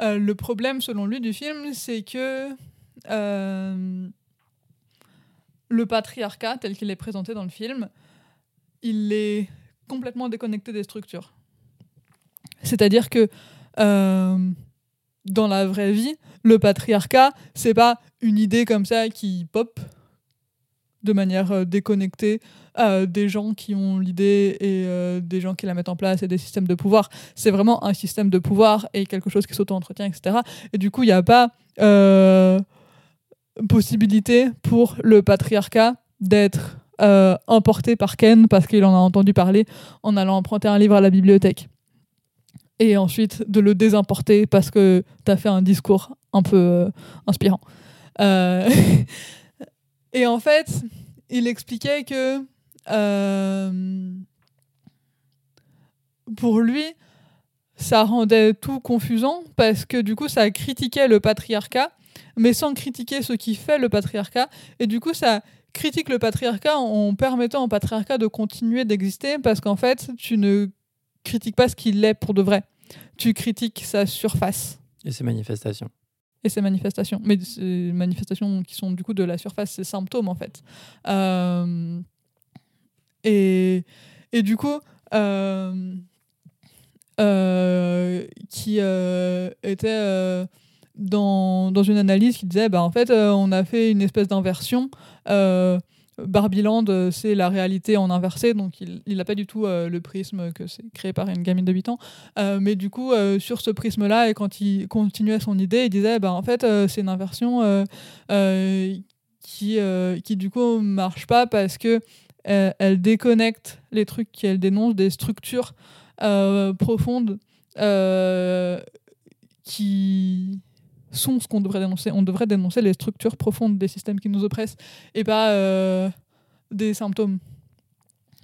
le problème selon lui du film, c'est que le patriarcat tel qu'il est présenté dans le film, il est complètement déconnecté des structures. C'est-à-dire que dans la vraie vie, le patriarcat, c'est pas une idée comme ça qui pop de manière déconnectée des gens qui ont l'idée et des gens qui la mettent en place et des systèmes de pouvoir. C'est vraiment un système de pouvoir et quelque chose qui s'auto-entretient, etc. Et du coup, il n'y a pas possibilité pour le patriarcat d'être importé par Ken parce qu'il en a entendu parler en allant emprunter un livre à la bibliothèque et ensuite de le désimporter parce que tu as fait un discours un peu euh, inspirant. (laughs) Et en fait, il expliquait que euh, pour lui, ça rendait tout confusant parce que du coup, ça critiquait le patriarcat, mais sans critiquer ce qui fait le patriarcat. Et du coup, ça critique le patriarcat en permettant au patriarcat de continuer d'exister parce qu'en fait, tu ne critiques pas ce qu'il est pour de vrai tu critiques sa surface. Et ses manifestations. Et ses manifestations. Mais ces manifestations qui sont du coup de la surface, ces symptômes en fait. Euh, et, et du coup, euh, euh, qui était dans, dans, une analyse qui disait bah, en fait, on a fait une espèce d'inversion. Barbieland, euh, c'est la réalité en inversé, donc il n'a pas du tout euh, le prisme que c'est créé par une gamine de 8 ans. Euh, mais du coup, sur ce prisme-là, et quand il continuait son idée, il disait bah, en fait, c'est une inversion qui, qui du coup marche pas parce que elle déconnecte les trucs qu'elle dénonce des structures profondes qui sont ce qu'on devrait dénoncer. On devrait dénoncer les structures profondes des systèmes qui nous oppressent et pas euh, des symptômes.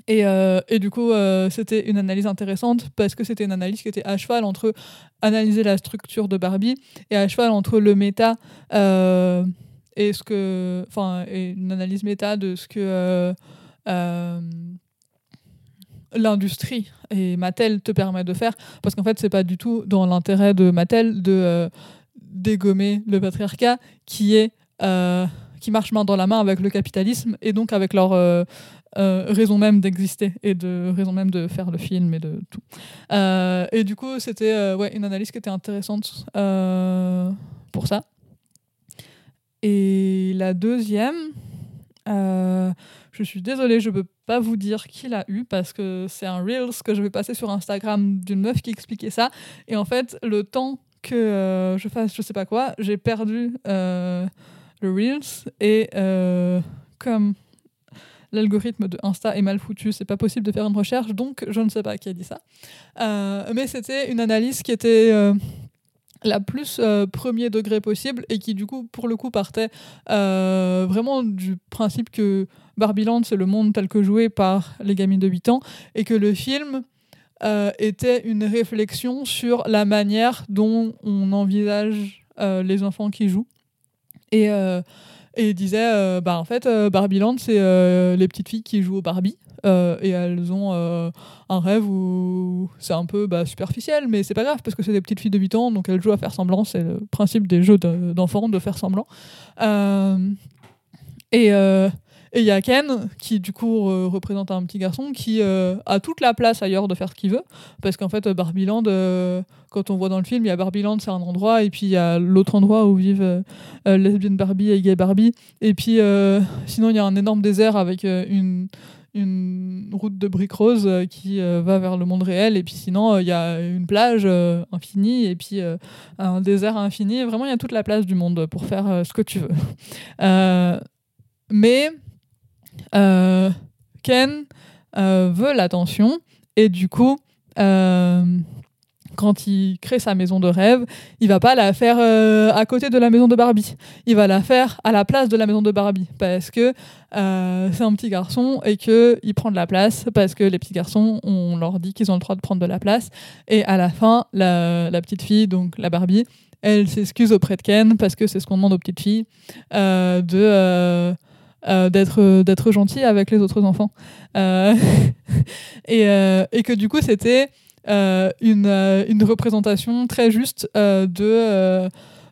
Et, euh, et du coup, euh, c'était une analyse intéressante parce que c'était une analyse qui était à cheval entre analyser la structure de Barbie et à cheval entre le méta et ce que, une analyse méta de ce que l'industrie et Mattel te permet de faire parce qu'en fait c'est pas du tout dans l'intérêt de Mattel de dégommer le patriarcat qui est euh, qui marche main dans la main avec le capitalisme et donc avec leur euh, euh, raison même d'exister et de raison même de faire le film et de tout. et du coup, c'était ouais, une analyse qui était intéressante pour ça. Et la deuxième, je suis désolée, je peux pas vous dire qui l'a eu parce que c'est un Reels que je vais passer sur Instagram d'une meuf qui expliquait ça. Et en fait, le temps que euh, je fasse je sais pas quoi, j'ai perdu euh, le Reels et euh, comme l'algorithme de Insta est mal foutu, c'est pas possible de faire une recherche, donc je ne sais pas qui a dit ça. mais c'était une analyse qui était la plus premier degré possible et qui du coup pour le coup partait vraiment du principe que Barbieland c'est le monde tel que joué par les gamines de 8 ans et que le film euh, était une réflexion sur la manière dont on envisage euh, les enfants qui jouent. Et, euh, disait, bah, en fait, Barbieland, c'est les petites filles qui jouent au Barbie. et elles ont un rêve où c'est un peu bah, superficiel, mais c'est pas grave parce que c'est des petites filles de 8 ans, donc elles jouent à faire semblant. C'est le principe des jeux d'enfants de faire semblant. et et il y a Ken, qui du coup représente un petit garçon, qui euh, a toute la place ailleurs de faire ce qu'il veut. Parce qu'en fait, Barbieland, euh, quand on voit dans le film, il y a Barbieland, c'est un endroit, et puis il y a l'autre endroit où vivent euh, lesbienne Barbie et gay Barbie. Et puis sinon, il y a un énorme désert avec une, une route de briques roses qui va vers le monde réel. Et puis sinon, il y a une plage infinie, et puis un désert infini. Vraiment, il y a toute la place du monde pour faire ce que tu veux. (laughs) mais euh, Ken euh, veut l'attention et du coup, euh, quand il crée sa maison de rêve, il va pas la faire à côté de la maison de Barbie. Il va la faire à la place de la maison de Barbie parce que c'est un petit garçon et que il prend de la place parce que les petits garçons, on leur dit qu'ils ont le droit de prendre de la place. Et à la fin, la, petite fille, donc la Barbie, elle s'excuse auprès de Ken parce que c'est ce qu'on demande aux petites filles de euh, d'être gentil avec les autres enfants. Euh, (laughs) et, et, que du coup c'était une, une représentation très juste de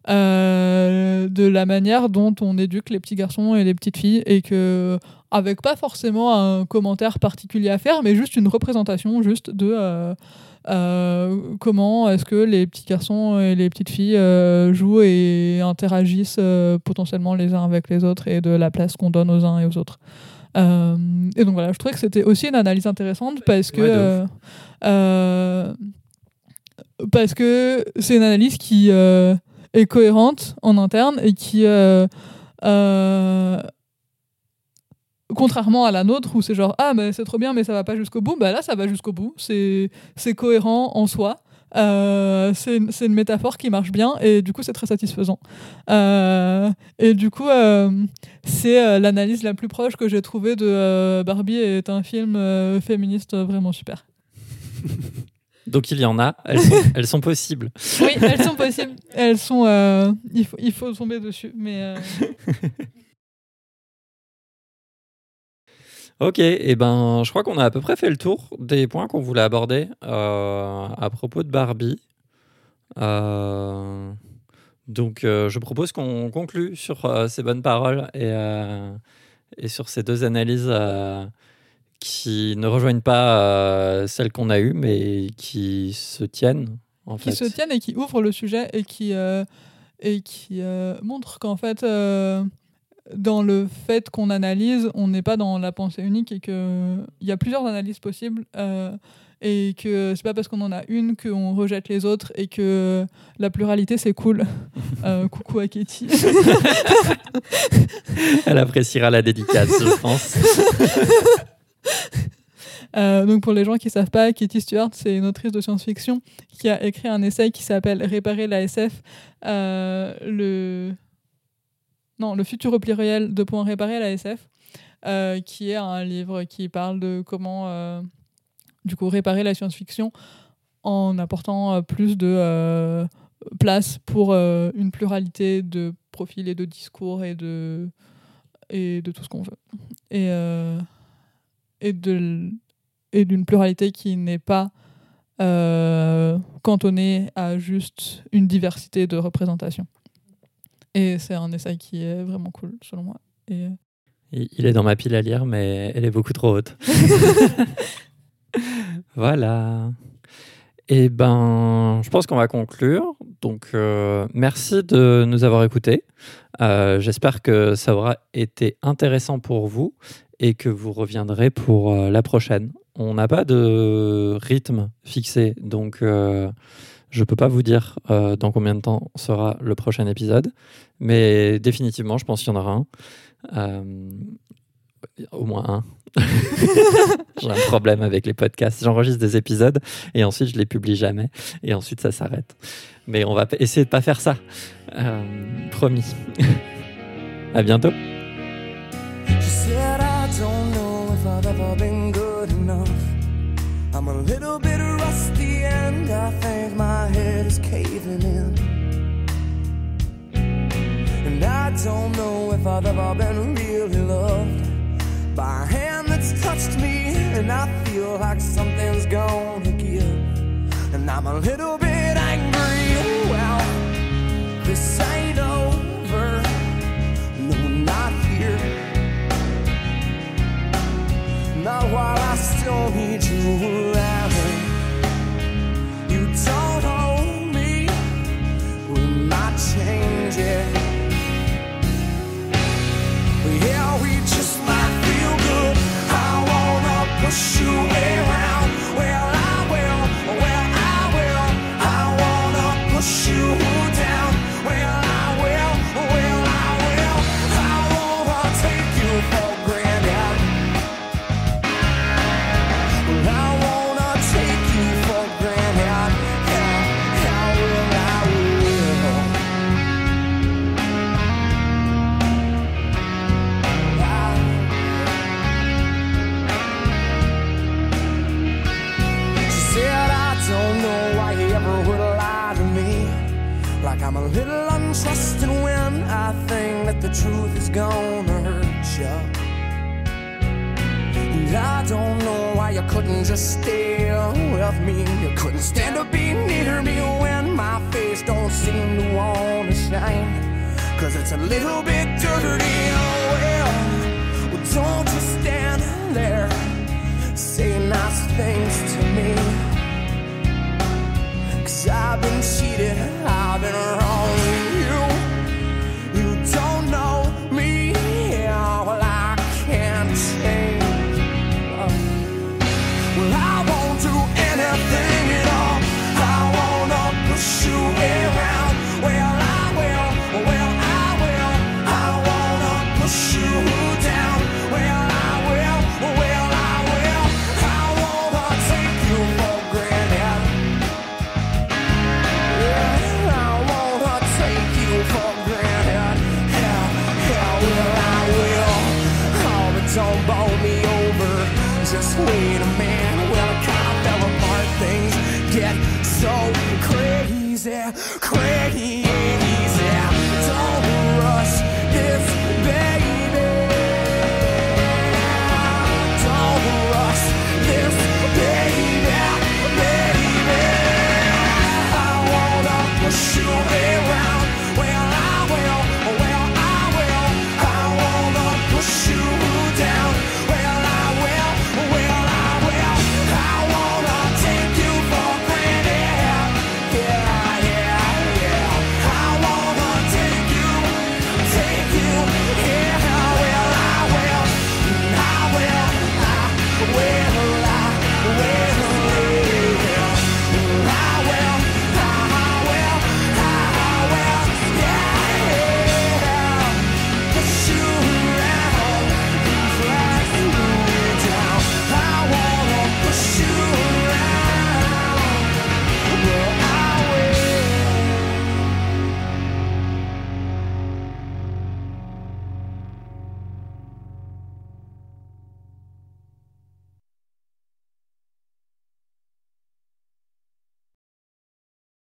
de la manière dont on éduque les petits garçons et les petites filles et que avec pas forcément un commentaire particulier à faire, mais juste une représentation juste de euh, comment est-ce que les petits garçons et les petites filles euh, jouent et interagissent euh, potentiellement les uns avec les autres et de la place qu'on donne aux uns et aux autres. et donc voilà, je trouvais que c'était aussi une analyse intéressante parce que parce que c'est une analyse qui est cohérente en interne et qui contrairement à la nôtre où c'est genre ah mais c'est trop bien mais ça va pas jusqu'au bout bah là ça va jusqu'au bout. C'est c'est cohérent en soi. Euh, c'est une, métaphore qui marche bien et du coup c'est très satisfaisant. Euh, et du coup euh, c'est l'analyse la plus proche que j'ai trouvée de Barbie est un film féministe vraiment super (laughs) donc il y en a, elles sont, (laughs) elles sont possibles. Oui, elles sont possibles. Elles sont. il, faut, il faut tomber dessus. Mais (laughs) Ok, et eh ben, je crois qu'on a à peu près fait le tour des points qu'on voulait aborder euh, à propos de Barbie. Euh, donc, euh, je propose qu'on conclue sur ces bonnes paroles et, et, sur ces deux analyses qui ne rejoignent pas celles qu'on a eues, mais qui se tiennent. En qui se tiennent et qui ouvrent le sujet et qui, et qui montrent qu'en fait dans le fait qu'on analyse, on n'est pas dans la pensée unique et qu'il y a plusieurs analyses possibles. Euh, et que c'est pas parce qu'on en a une qu'on rejette les autres et que la pluralité c'est cool. (laughs) Euh, coucou à Katie. Elle appréciera la dédicace, je pense. (laughs) (laughs) Euh, donc pour les gens qui savent pas, Katie Stewart, c'est une autrice de science-fiction qui a écrit un essai qui s'appelle Réparer la SF. le non, Le futur au pluriel de point réparer la SF, euh, qui est un livre qui parle de comment euh, du coup réparer la science-fiction en apportant euh, plus de place pour une pluralité de profils et de discours et de et de tout ce qu'on veut et de et d'une pluralité qui n'est pas cantonnée à juste une diversité de représentation. Et c'est un essai qui est vraiment cool, selon moi. Et... Euh, il est dans ma pile à lire, mais elle est beaucoup trop haute. (laughs) voilà. Et eh ben, je pense qu'on va conclure. Donc, euh, merci de nous avoir écoutés. Euh, j'espère que ça aura été intéressant pour vous et que vous reviendrez pour la prochaine. On n'a pas de rythme fixé, donc je ne peux pas vous dire euh, dans combien de temps sera le prochain épisode, mais définitivement, je pense qu'il y en aura un. Euh, au moins un. (laughs) J'ai un problème avec les podcasts. J'enregistre des épisodes et ensuite je les publie jamais et ensuite ça s'arrête. Mais on va essayer de pas faire ça. Euh, promis. (laughs) à bientôt. I'm a little bit rusty and I think my head is caving in. And I don't know if I've ever been really loved by a hand that's touched me. And I feel like something's gonna give. And I'm a little bit angry. Well, this ain't over. Not while I still need you around. You don't hold me, we're not changing. But yeah, we just it's a little bit dirty.